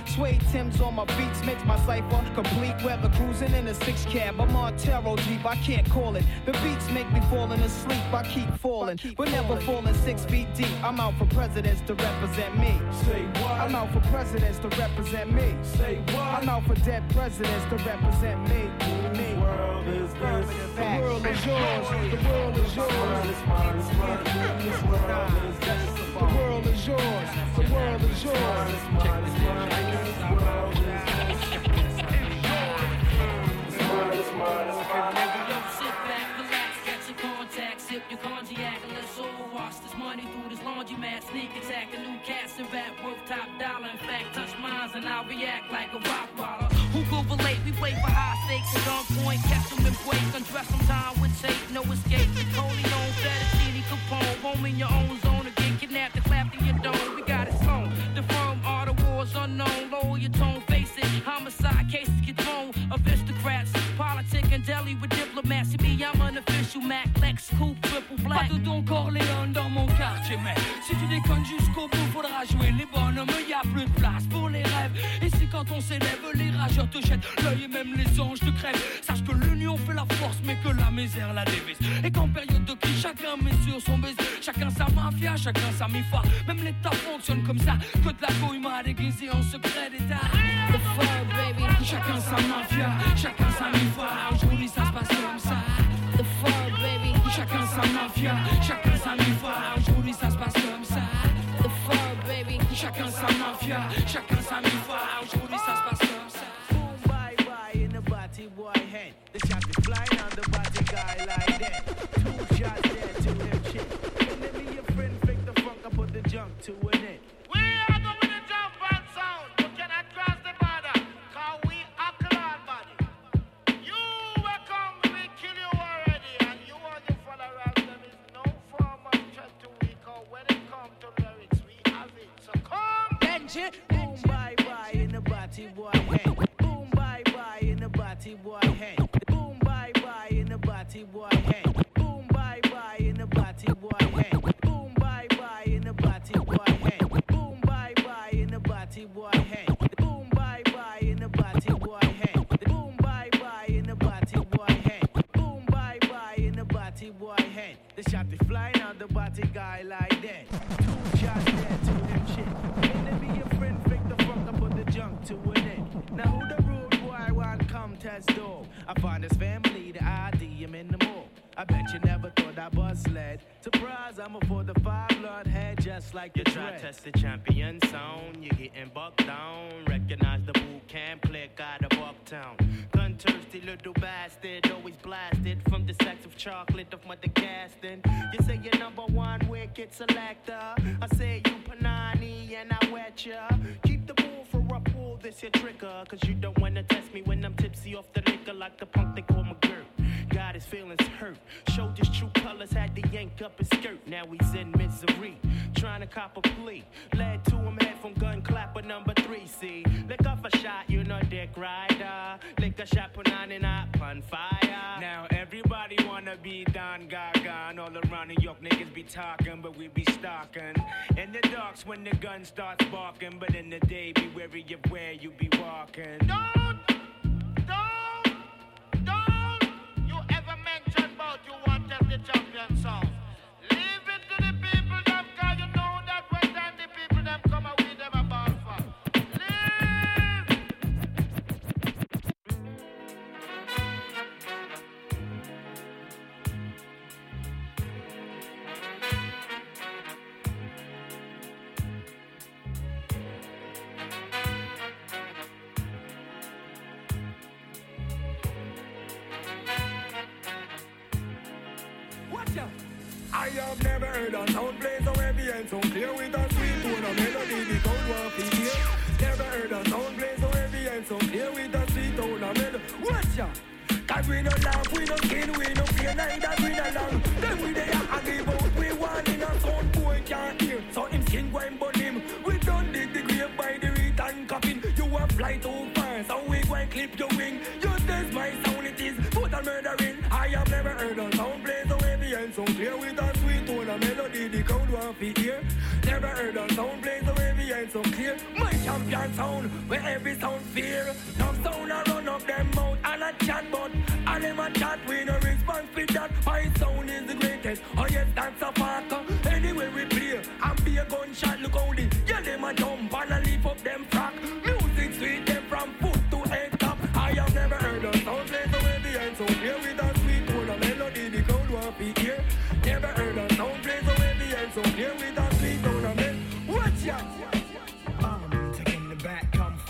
Suede Tim's on my beats, makes my cipher complete. Weather cruising in a six cab. I'm on Taro Jeep, I can't call it. The beats make me falling asleep, I keep falling. But never falling six feet deep. I'm out for presidents to represent me. Say what? I'm out for presidents to represent me. Say what? I'm out for dead presidents to represent me. Me. world is this? The world is yours. The world is yours. It's mine, it's mine, world is this? The world is yours. The world is yours. The world is yours. Your and let's this money through this laundromat. Sneak attack, a new cats and rap worth top dollar. In fact, touch mines and I'll react like a rock. Who go relate? We wait for high stakes at on point, catch them and break, undress them time with tape, no escape. Napoleon, Fettuccine, Capone, home in your own zone deli with diplomats. See me, I'm an official Mac, Lex, Coupe, triple black. Pas de Don Corleone dans mon quartier, mais si tu déconnes jusqu'au bout, faudra jouer les bonhommes. Y a plus de place pour les rêves. Et c'est quand on s'élève, les rageurs te jettent l'œil et même les anges te crèvent. Sache que l'union fait la force, mais que la misère la dévise. Et qu'en période de crise, chacun met sur son baiser. Chacun sa mafia, chacun sa mifa. Même l'État fonctionne comme ça, que de la couille m'a déguisé en secret d'État. Baby. Chacun sa mafia, chacun sa mifa. Aujourd'hui, ça se passe comme ça. The fuck, baby. Chacun sa mafia, chacun sa mifa. Aujourd'hui, ça se passe comme ça. The fuck, baby. Chacun sa mafia, chacun sa mifa. Aujourd'hui, ça se passe Surprise, I'm a for the five blood head just like You try test the champion sound, You're getting bucked down. Recognize the boot camp click out of Bucktown. Gun thirsty little bastard, always blasted from the sacks of chocolate of mother casting. You say you're number one wicked selector. I say you panani and I wet ya. Keep the bull for a pull this your trigger. Cause you don't wanna test me when I'm tipsy off the liquor like the punk they call McGirt. God, his feelings hurt. Showed his true had to yank up his skirt. Now he's in misery, trying to cop a plea. Led to him head from gun clapper number three. See, lick off a shot, you know dick rider. Lick a shot, put on and up on fire. Now everybody wanna be Don Gaga and all around New York niggas be talking, but we be stalking. In the darks when the gun starts barking, but in the day be wary of where you be walking. Don't, definitely champion song. Have never heard a sound play so heavy and so clear with a sweet tone of melody the cold one feel. Never heard a sound play so heavy and so clear with a sweet tone of melody. Watch out. Cause we no laugh, we no skin, we no fear, neither we no long. Then we there and give out, we want in a sound boy can't hear. So him skin go and burn him. We done dig the grave by the return coffin. You a fly too far, so we go clip your wing. You test my sound, it is total murdering. I have never heard a sound play so heavy and so clear with a melody the crowd want to hear. Never heard a sound play so heavy and so clear. My champion sound, where every sound fear. Now sound a run up them mouth and a chat but and them a chat we no response with that. My sound is the greatest. Oh yes, that's a fact. Anyway we play and be a gunshot. Look how the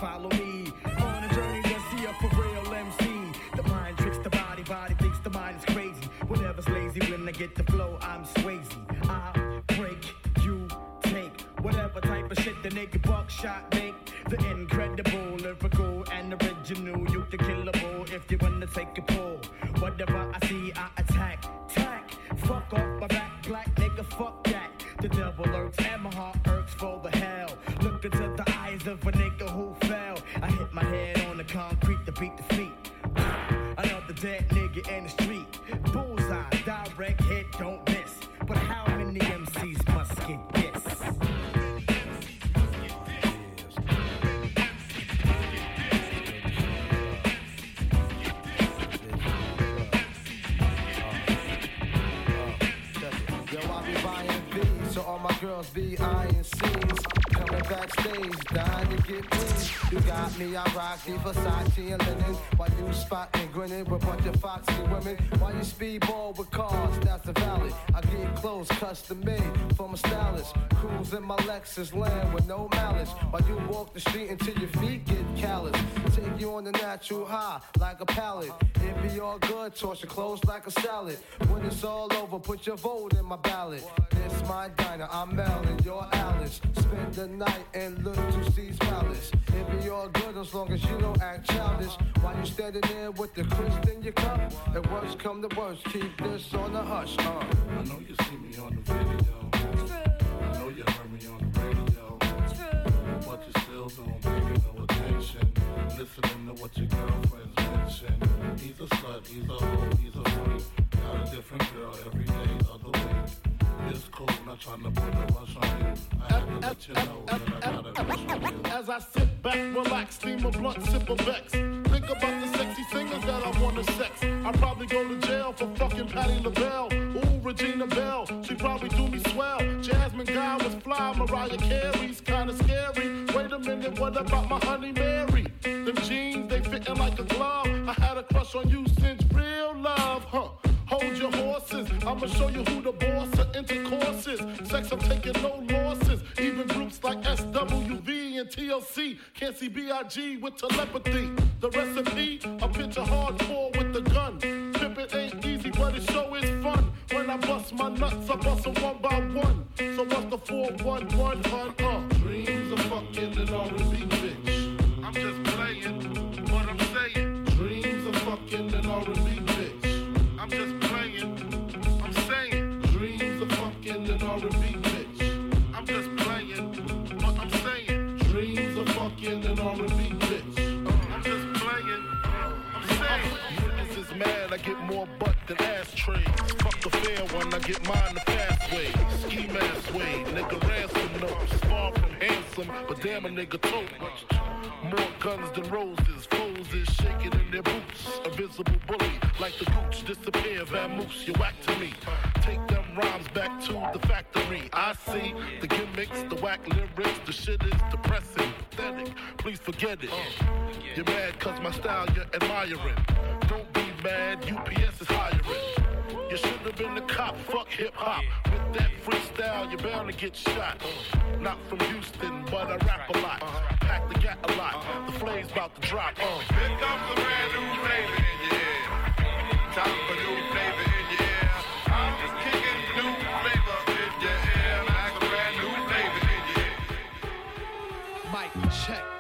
follow me. On a journey to see a for real MC. The mind tricks the body, body thinks the mind is crazy. Whatever's lazy, when I get the flow, I'm Swayze. I break, you take. Whatever type of shit the nigga buckshot make. The incredible, lyrical, and original. You the killable if you wanna take a pull. Whatever I see, I attack. Tack, fuck off my back, black nigga, fuck that. The devil lurks be iron C's. Coming backstage, dying to get me. You got me, I rock the Versace and linen. While you spotting, grinning with a bunch of foxy women. While you speedball with cars, that's the valley. I get clothes custom made from a stylist. Cruise in my Lexus land with no malice. While you walk the street until your feet get callous. Take you on the natural high like a pallet. It be all good, toss your clothes like a salad. When it's all over, put your vote in my ballot. This my diner, I'm Mel and you're Alice. Spend the night and look to Steve's palace. It be all good as long as you don't act childish. While you standing there with the crisp in your cup. And worst come to worst, keep this on the hush. Uh. I know you see me on the video. I know you heard me on the radio. But you still don't pay me no attention. Listening to what your girlfriends mention. He's a slut, he's a hoe, he's a freak. Got a different girl every day the. Cool, not trying to put a rush on you. I had to let you know that I got. As I sit back, relax, steam a blunt, sip a Becks. Think about the sexy singers that I wanna sex. I probably go to jail for fucking Patti LaBelle. Ooh, Regina Belle, she probably do me swell. Jasmine Guy was fly, Mariah Carey's kinda scary. Wait a minute, what about my honey Mary? Them jeans, they fitting like a glove. I had a crush on you since real love, huh? Hold your horses, I'ma show you who the boss of intercourse is. Sex, I'm taking no losses. Even groups like SWV and TLC can't see B.I.G. with telepathy. The recipe, a picture hardcore with the gun. Pimpin' ain't easy, but it sure is fun. When I bust my nuts, I bust 'em one by one. So what's the 411 hun? Uh. Dreams of fucking an R&B I get mine the fast way. Ski mask way, nigga ransom notes. Far from handsome, but damn a nigga tote. More guns than roses, foes is shaking in their boots. A visible bully, like the gooch disappear, vamoose, you whack to me. Take them rhymes back to the factory. I see the gimmicks, the whack lyrics, the shit is depressing, pathetic. Please forget it. You're mad cause my style you're admiring. Don't be mad, UPS is hiring. You should have been a cop, fuck hip hop. With that freestyle, you're bound to get shot. Uh-huh. Not from Houston, but I rap a lot. Uh-huh. Pack the gat a lot. Uh-huh. The flame's about to drop. Uh. Here comes a brand new flavor in your ear. Time for new flavor in your ear. I'm just kicking new flavor in your ear. Like a brand new flavor in your ear. Mic check.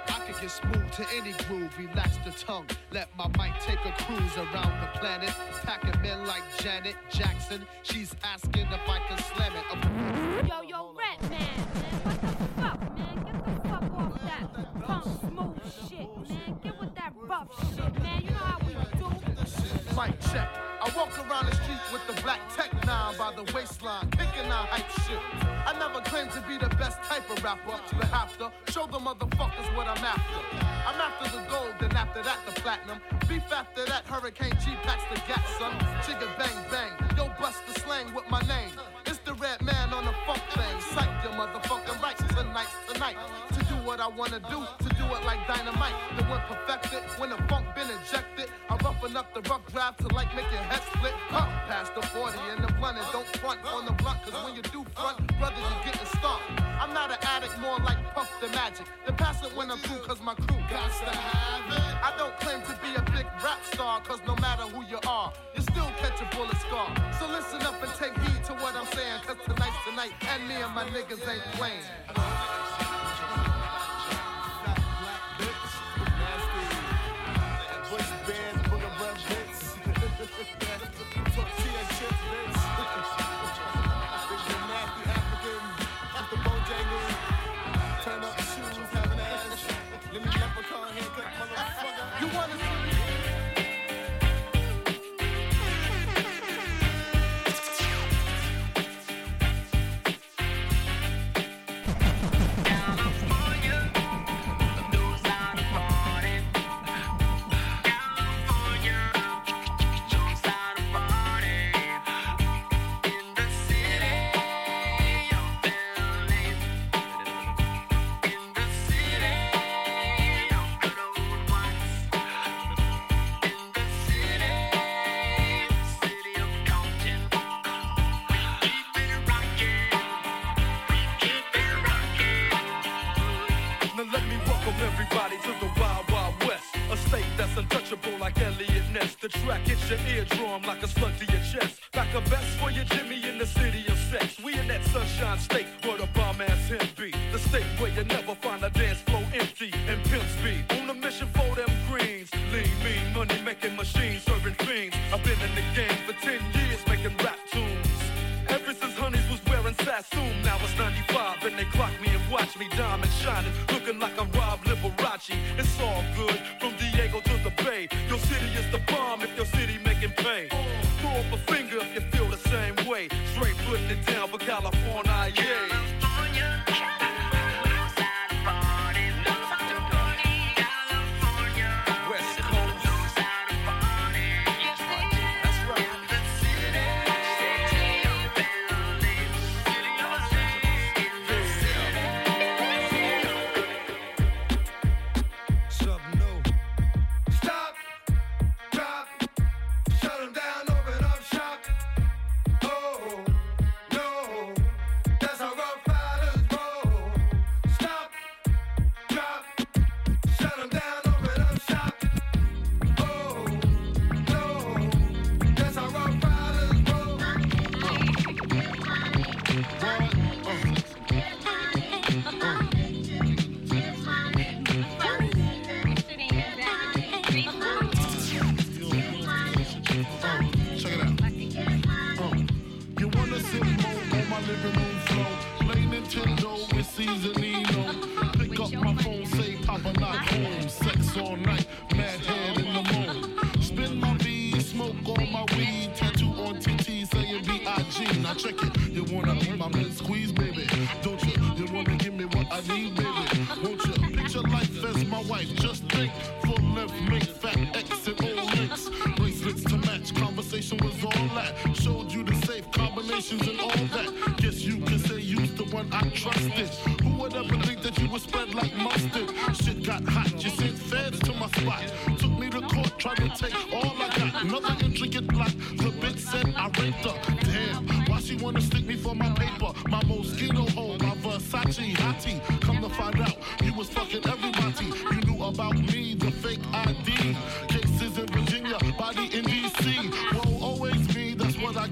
To any groove. Relax the tongue. Let my mic take a cruise around the planet. Packing men like Janet Jackson. She's asking if I can slam it. A- Yo, yo, rat man, man, what the fuck, man? Get the fuck off that punk smooth shit, man. Get with that rough shit, man. You know how we do. Mic check. I walk around the street with the black tech by the waistline, kicking out hype shit. I never claimed to be the best type of rapper, but have to show the motherfuckers what I'm after. I'm after the gold, then after that the platinum. Beef after that, Hurricane G packs the gat, son. Chigga bang bang, yo bust the slang with my name. It's the Redman on the funk thing. Psych your motherfucking rights tonight's tonight. To do what I wanna do it like dynamite. Then when perfected, when the funk been injected, I roughen up the rough draft to like make your head split. Huh, past the 40 and the blunt and don't front on the blunt, cause when you do front, brother, you getting stomped. I'm not an addict, more like Puff the Magic. Then pass it when I'm through, cause my crew got to have it. I don't claim to be a big rap star, cause no matter who you are, you still catch a bullet scar. So listen up and take heed to what I'm saying, cause tonight's tonight, and me and my niggas ain't playing.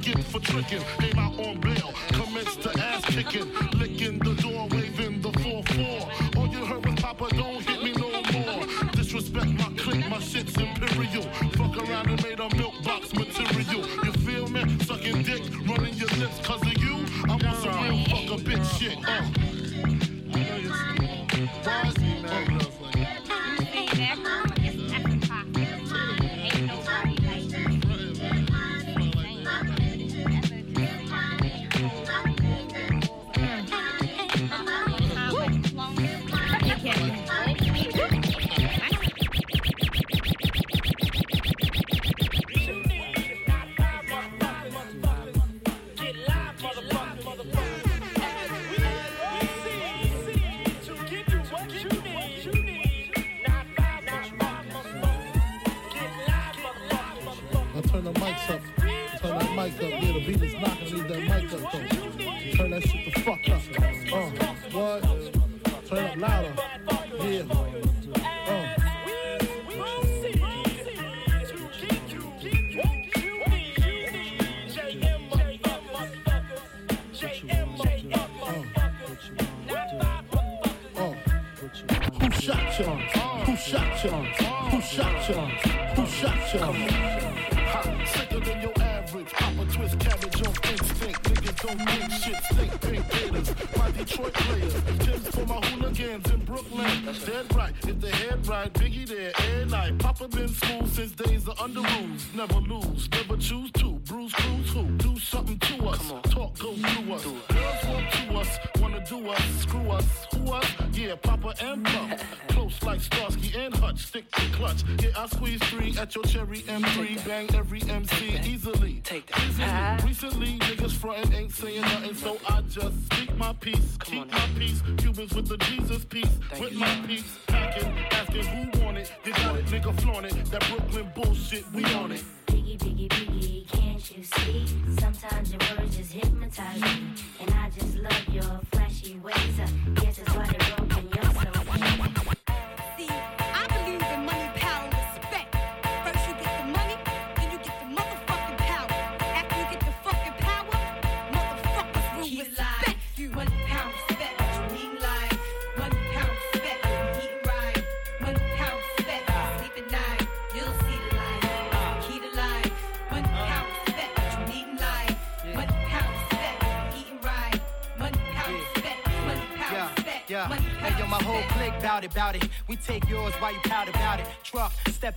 ticket for tricking. Came out on bail, commenced to ass kicking, licking the door, waving the 4-4. All you heard was Papa, don't hit me no more. Disrespect my clique, my shit's imperial. Fuck around and made a milk box material. You feel me? Sucking dick, running your lips cause of you. I want some real fucker bitch shit. Uh.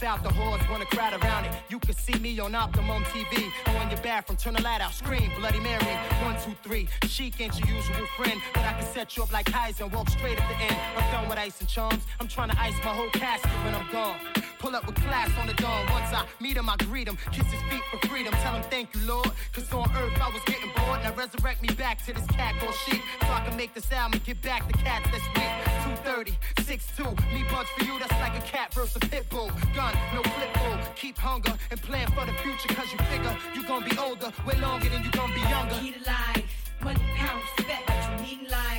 Out the horse, wanna crowd around it. You can see me on Optimum TV. Or on your bathroom, turn the light out, scream, Bloody Mary. One, two, three. Sheek ain't your usual friend, but I can set you up like Keyser and walk straight at the end. I'm done with ice and charms. I'm trying to ice my whole casket when I'm gone. Pull up with class on the dawn. Once I meet him, I greet him. Kiss his feet for freedom. Tell him thank you, Lord. Cause on earth I was getting bored. Now resurrect me back to this cat called sheep. So I can make this album and get back the cats that's weak. 230, 6'2. Me bugs for you, that's like a cat versus a pit bull. Gun, no flip bull. Keep hunger and plan for the future. Cause you figure you gonna be older way longer than you gonna be younger. Eat alive, one pound respect, what you need life.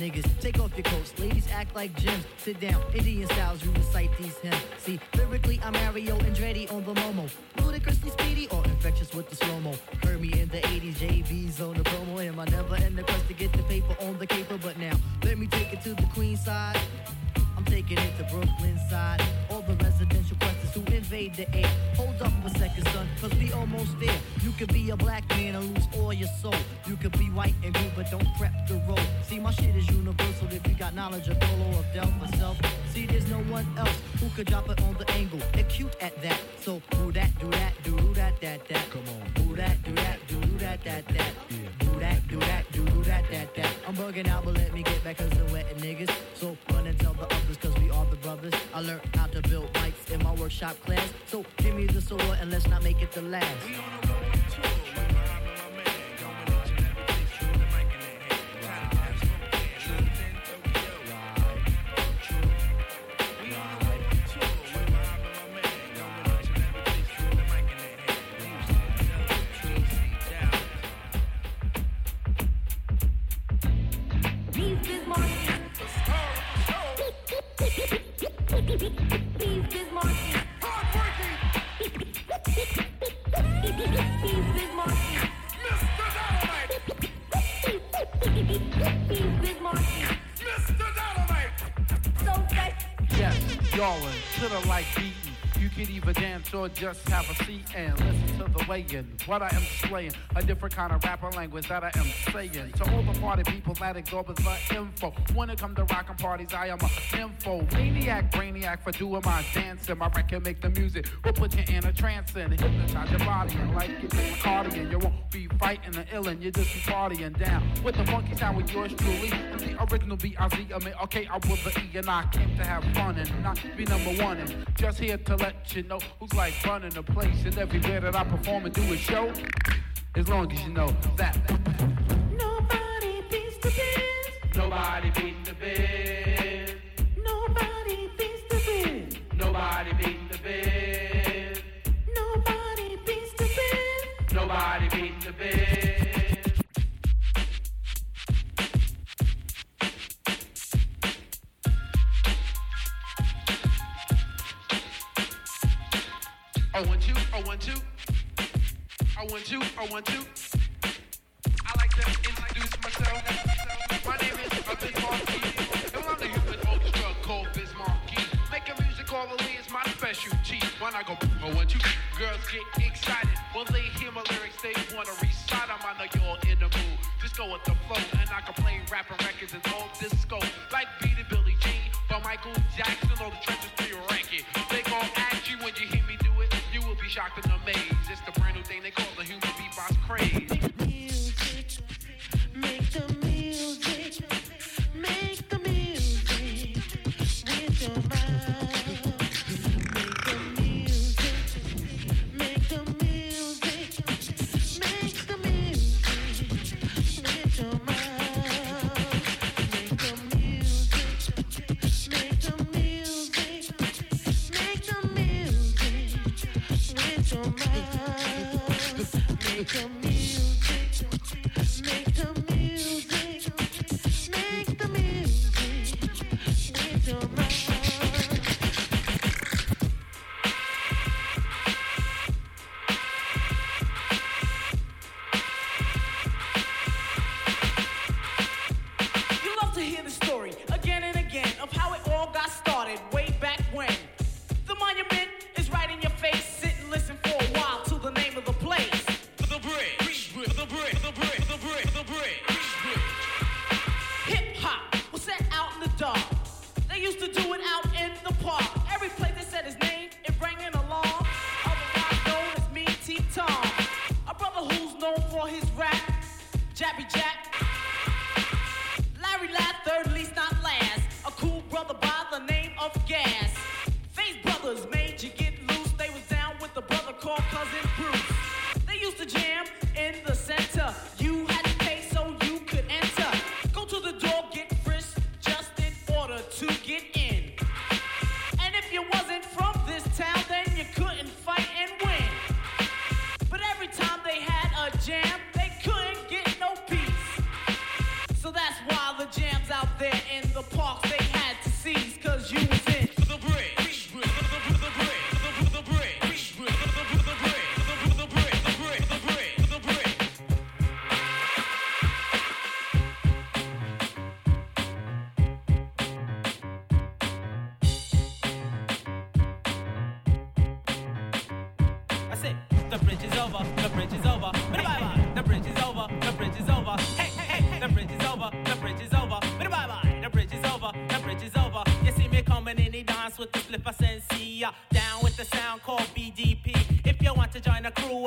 Niggas, take off your coats. Ladies act like gems. Sit down, Indian styles, you recite these hymns. See, lyrically, I'm Mario Andretti on the or just have a seat and listen to the weighing. What I am slaying, a different kind of rapper language that I am saying. To all the party people that absorbers the info. When it come to rockin' parties, I am a info Maniac, brainiac for doing my dancing. My record make the music We'll put you in a trance and hypnotize your body. And like you take cardigan, you won't be fighting the illin', you just be partying down. With the funky sound with yours truly. And The original B-I-Z, I mean, okay, I was the E and I came to have fun and not be number one. And just here to let you know who's like running the place and everywhere that I perform and do a show. As long as you know that. Nobody beats the biz. Nobody beats the biz. Nobody beating the oh one two. Oh, oh, oh,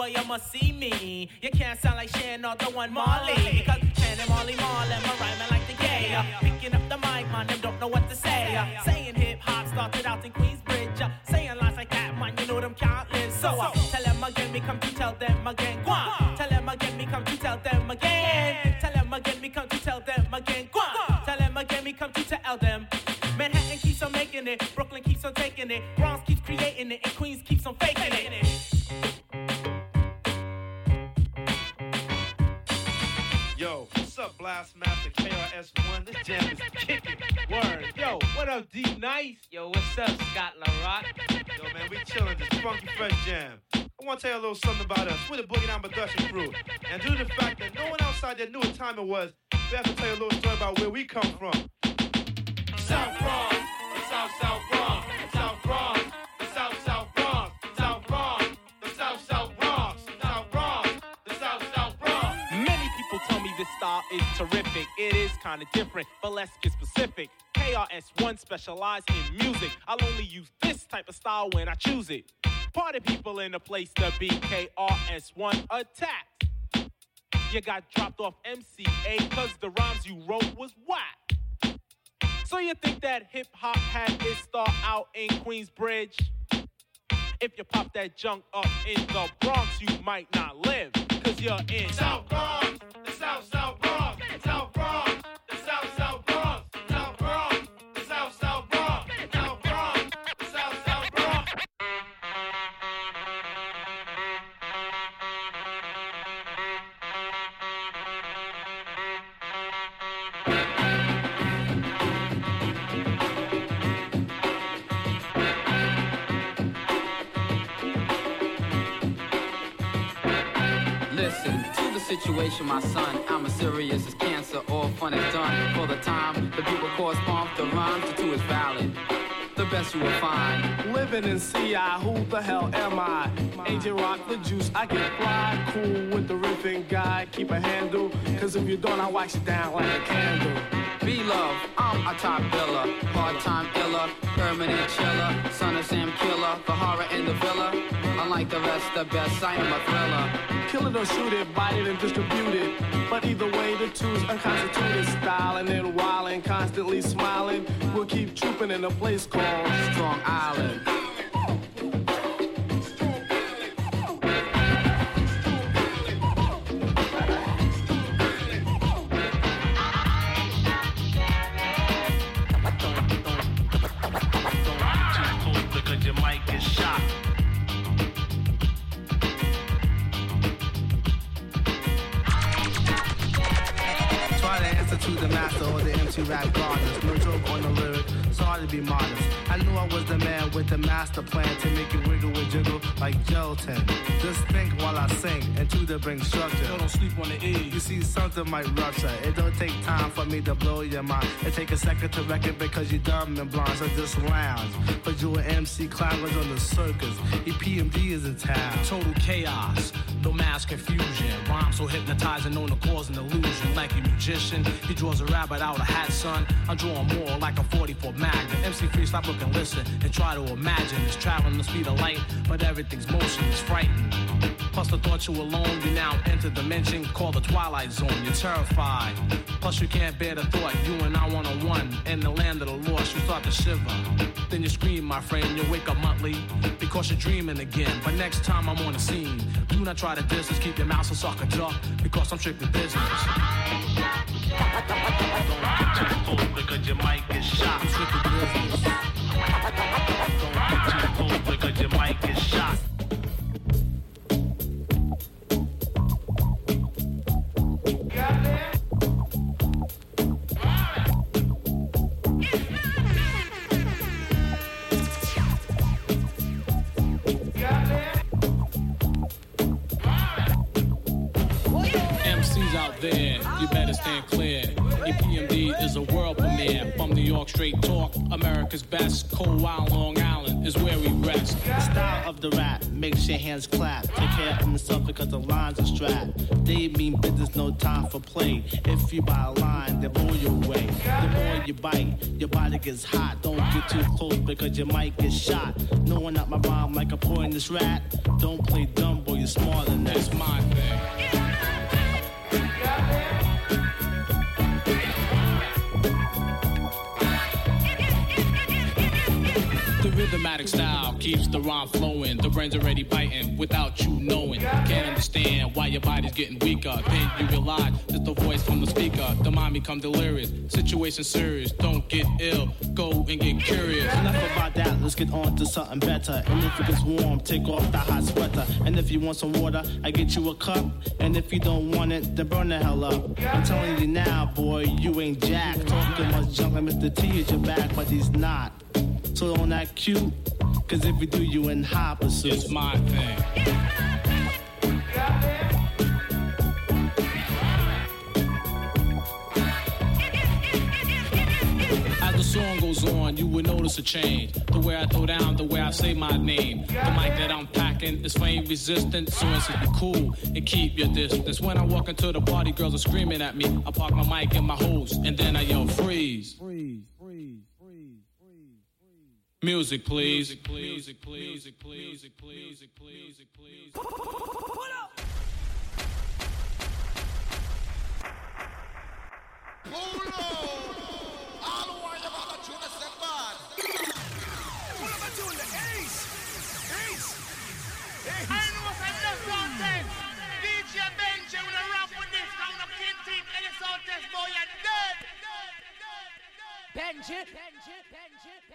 join the crew, well, you must see me. You can't sound like Shan or the one Marley. Because Shan and Marley Marley, my rhyming like the gay. Picking up the mic, man, them don't know what to say. Saying hip hop started out in Queensbridge. Saying lines like that, man, you know them can't live. So uh, tell them again, me come to tell them again. Go up, D Nice? Yo, what's up, Scott La Rock? Yo, man, we chilling this funky fresh jam. I want to tell you a little something about us. We're the Boogie Down Production crew. And due to the fact that no one outside there knew what time it was, we have to tell you a little story about where we come from. South Bronx. South South South terrific. It is kinda different, but let's get specific. KRS-One specialize in music. I'll only use this type of style when I choose it. Party people in the place to be. KRS-One attack. You got dropped off MCA cause the rhymes you wrote was whack. So you think that hip hop had its start out in Queensbridge? If you pop that junk up in the Bronx, you might not live, cause you're in South Bronx. The South. South situation, my son. I'm as serious as cancer. All fun is done. For the time, the will correspond. The rhyme to two is valid. The best you will find. Living in CI, who the hell am I? Agent Rock the juice, I get fly. Cool with the riffing guy, keep a handle. Cause if you don't, I wax it down like a candle. Be love, I'm a top biller. Part time iller, permanent chiller. Son of Sam Killer, the horror in the villa. Unlike the rest, the best, I am a thriller. Kill it or shoot it, bite it and distribute it. But either way, the two's unconstituted style. And and constantly smiling, we'll keep trooping in a place called Strong Island. Or rap goddess. No joke on the lyric, sorry to be modest. I knew I was the man with the master plan to make it wiggle and jiggle like gelatin. Just think while I sing and to the bring structure. Don't sleep on the E. You see, something might rupture. It don't take time for me to blow your mind. It take a second to record because you dumb and blind, so just lounge. But you an MC clown was on the circus. EPMD is in town. Total chaos, no mass confusion. Rhyme so hypnotizing, known to cause an illusion. Like a magician, he draws a rabbit out of hat, son. I'm drawing more like a 44 Magnum. MC3, stop looking, listen, and try to imagine. It's traveling the speed of light, but everything's motion is frightening. Plus the thought you alone, you now enter dimension called the twilight zone. You're terrified. Plus you can't bear the thought you and I one on one in the land of the lost. You start to shiver. Then you scream, my friend. You wake up monthly because you're dreaming again. But next time I'm on the scene, do not try to distance. Keep your mouth so suck a duck because I'm strictly business. Don't get too close because you might get shot. Strictly business. Don't get too close because you might get shot. Stand clear. EPMD is a world premiere. From New York, straight talk. America's best. Cold Wild Long Island is where we rest. The Style of the rap makes your hands clap. Take care of yourself because the lines are strapped. They mean business, no time for play. If you buy a line, they blow you away. The more you bite, your body gets hot. Don't get too close because you might get shot. Knowing up my rhyme like a poisonous rat. Don't play dumb, boy, you're smarter than that. It's my thing. Rhythmatic style keeps the rhyme flowing. The brain's already biting without you knowing. Can't understand why your body's getting weaker. Then you realize it's the voice from the speaker. The mind become delirious. Situation serious. Don't get ill. Go and get curious. Enough about that, let's get on to something better. And if it gets warm, take off the hot sweater. And if you want some water, I get you a cup. And if you don't want it, then burn the hell up. I'm telling you now, boy, you ain't Jack. Talking much junk like Mr. T is your back, but he's not. So don't act cute, cause if you do, you in high pursuit. It's my thing. As the song goes on, you will notice a change. The way I throw down, the way I say my name. The mic that I'm packing is flame resistant, so it's be cool and keep your distance. When I walk into the party, girls are screaming at me. I park my mic in my hose, and then I yell freeze. freeze. Music, please. Music, please. Music, please. Music, please. Music, please. Music, please. I know what's on left on then. DJ Benji, when I rap with this, I'm a kid team, and it's all test boy, you're dead. Benji, Benji, Benji, Benji, Benji, Benji.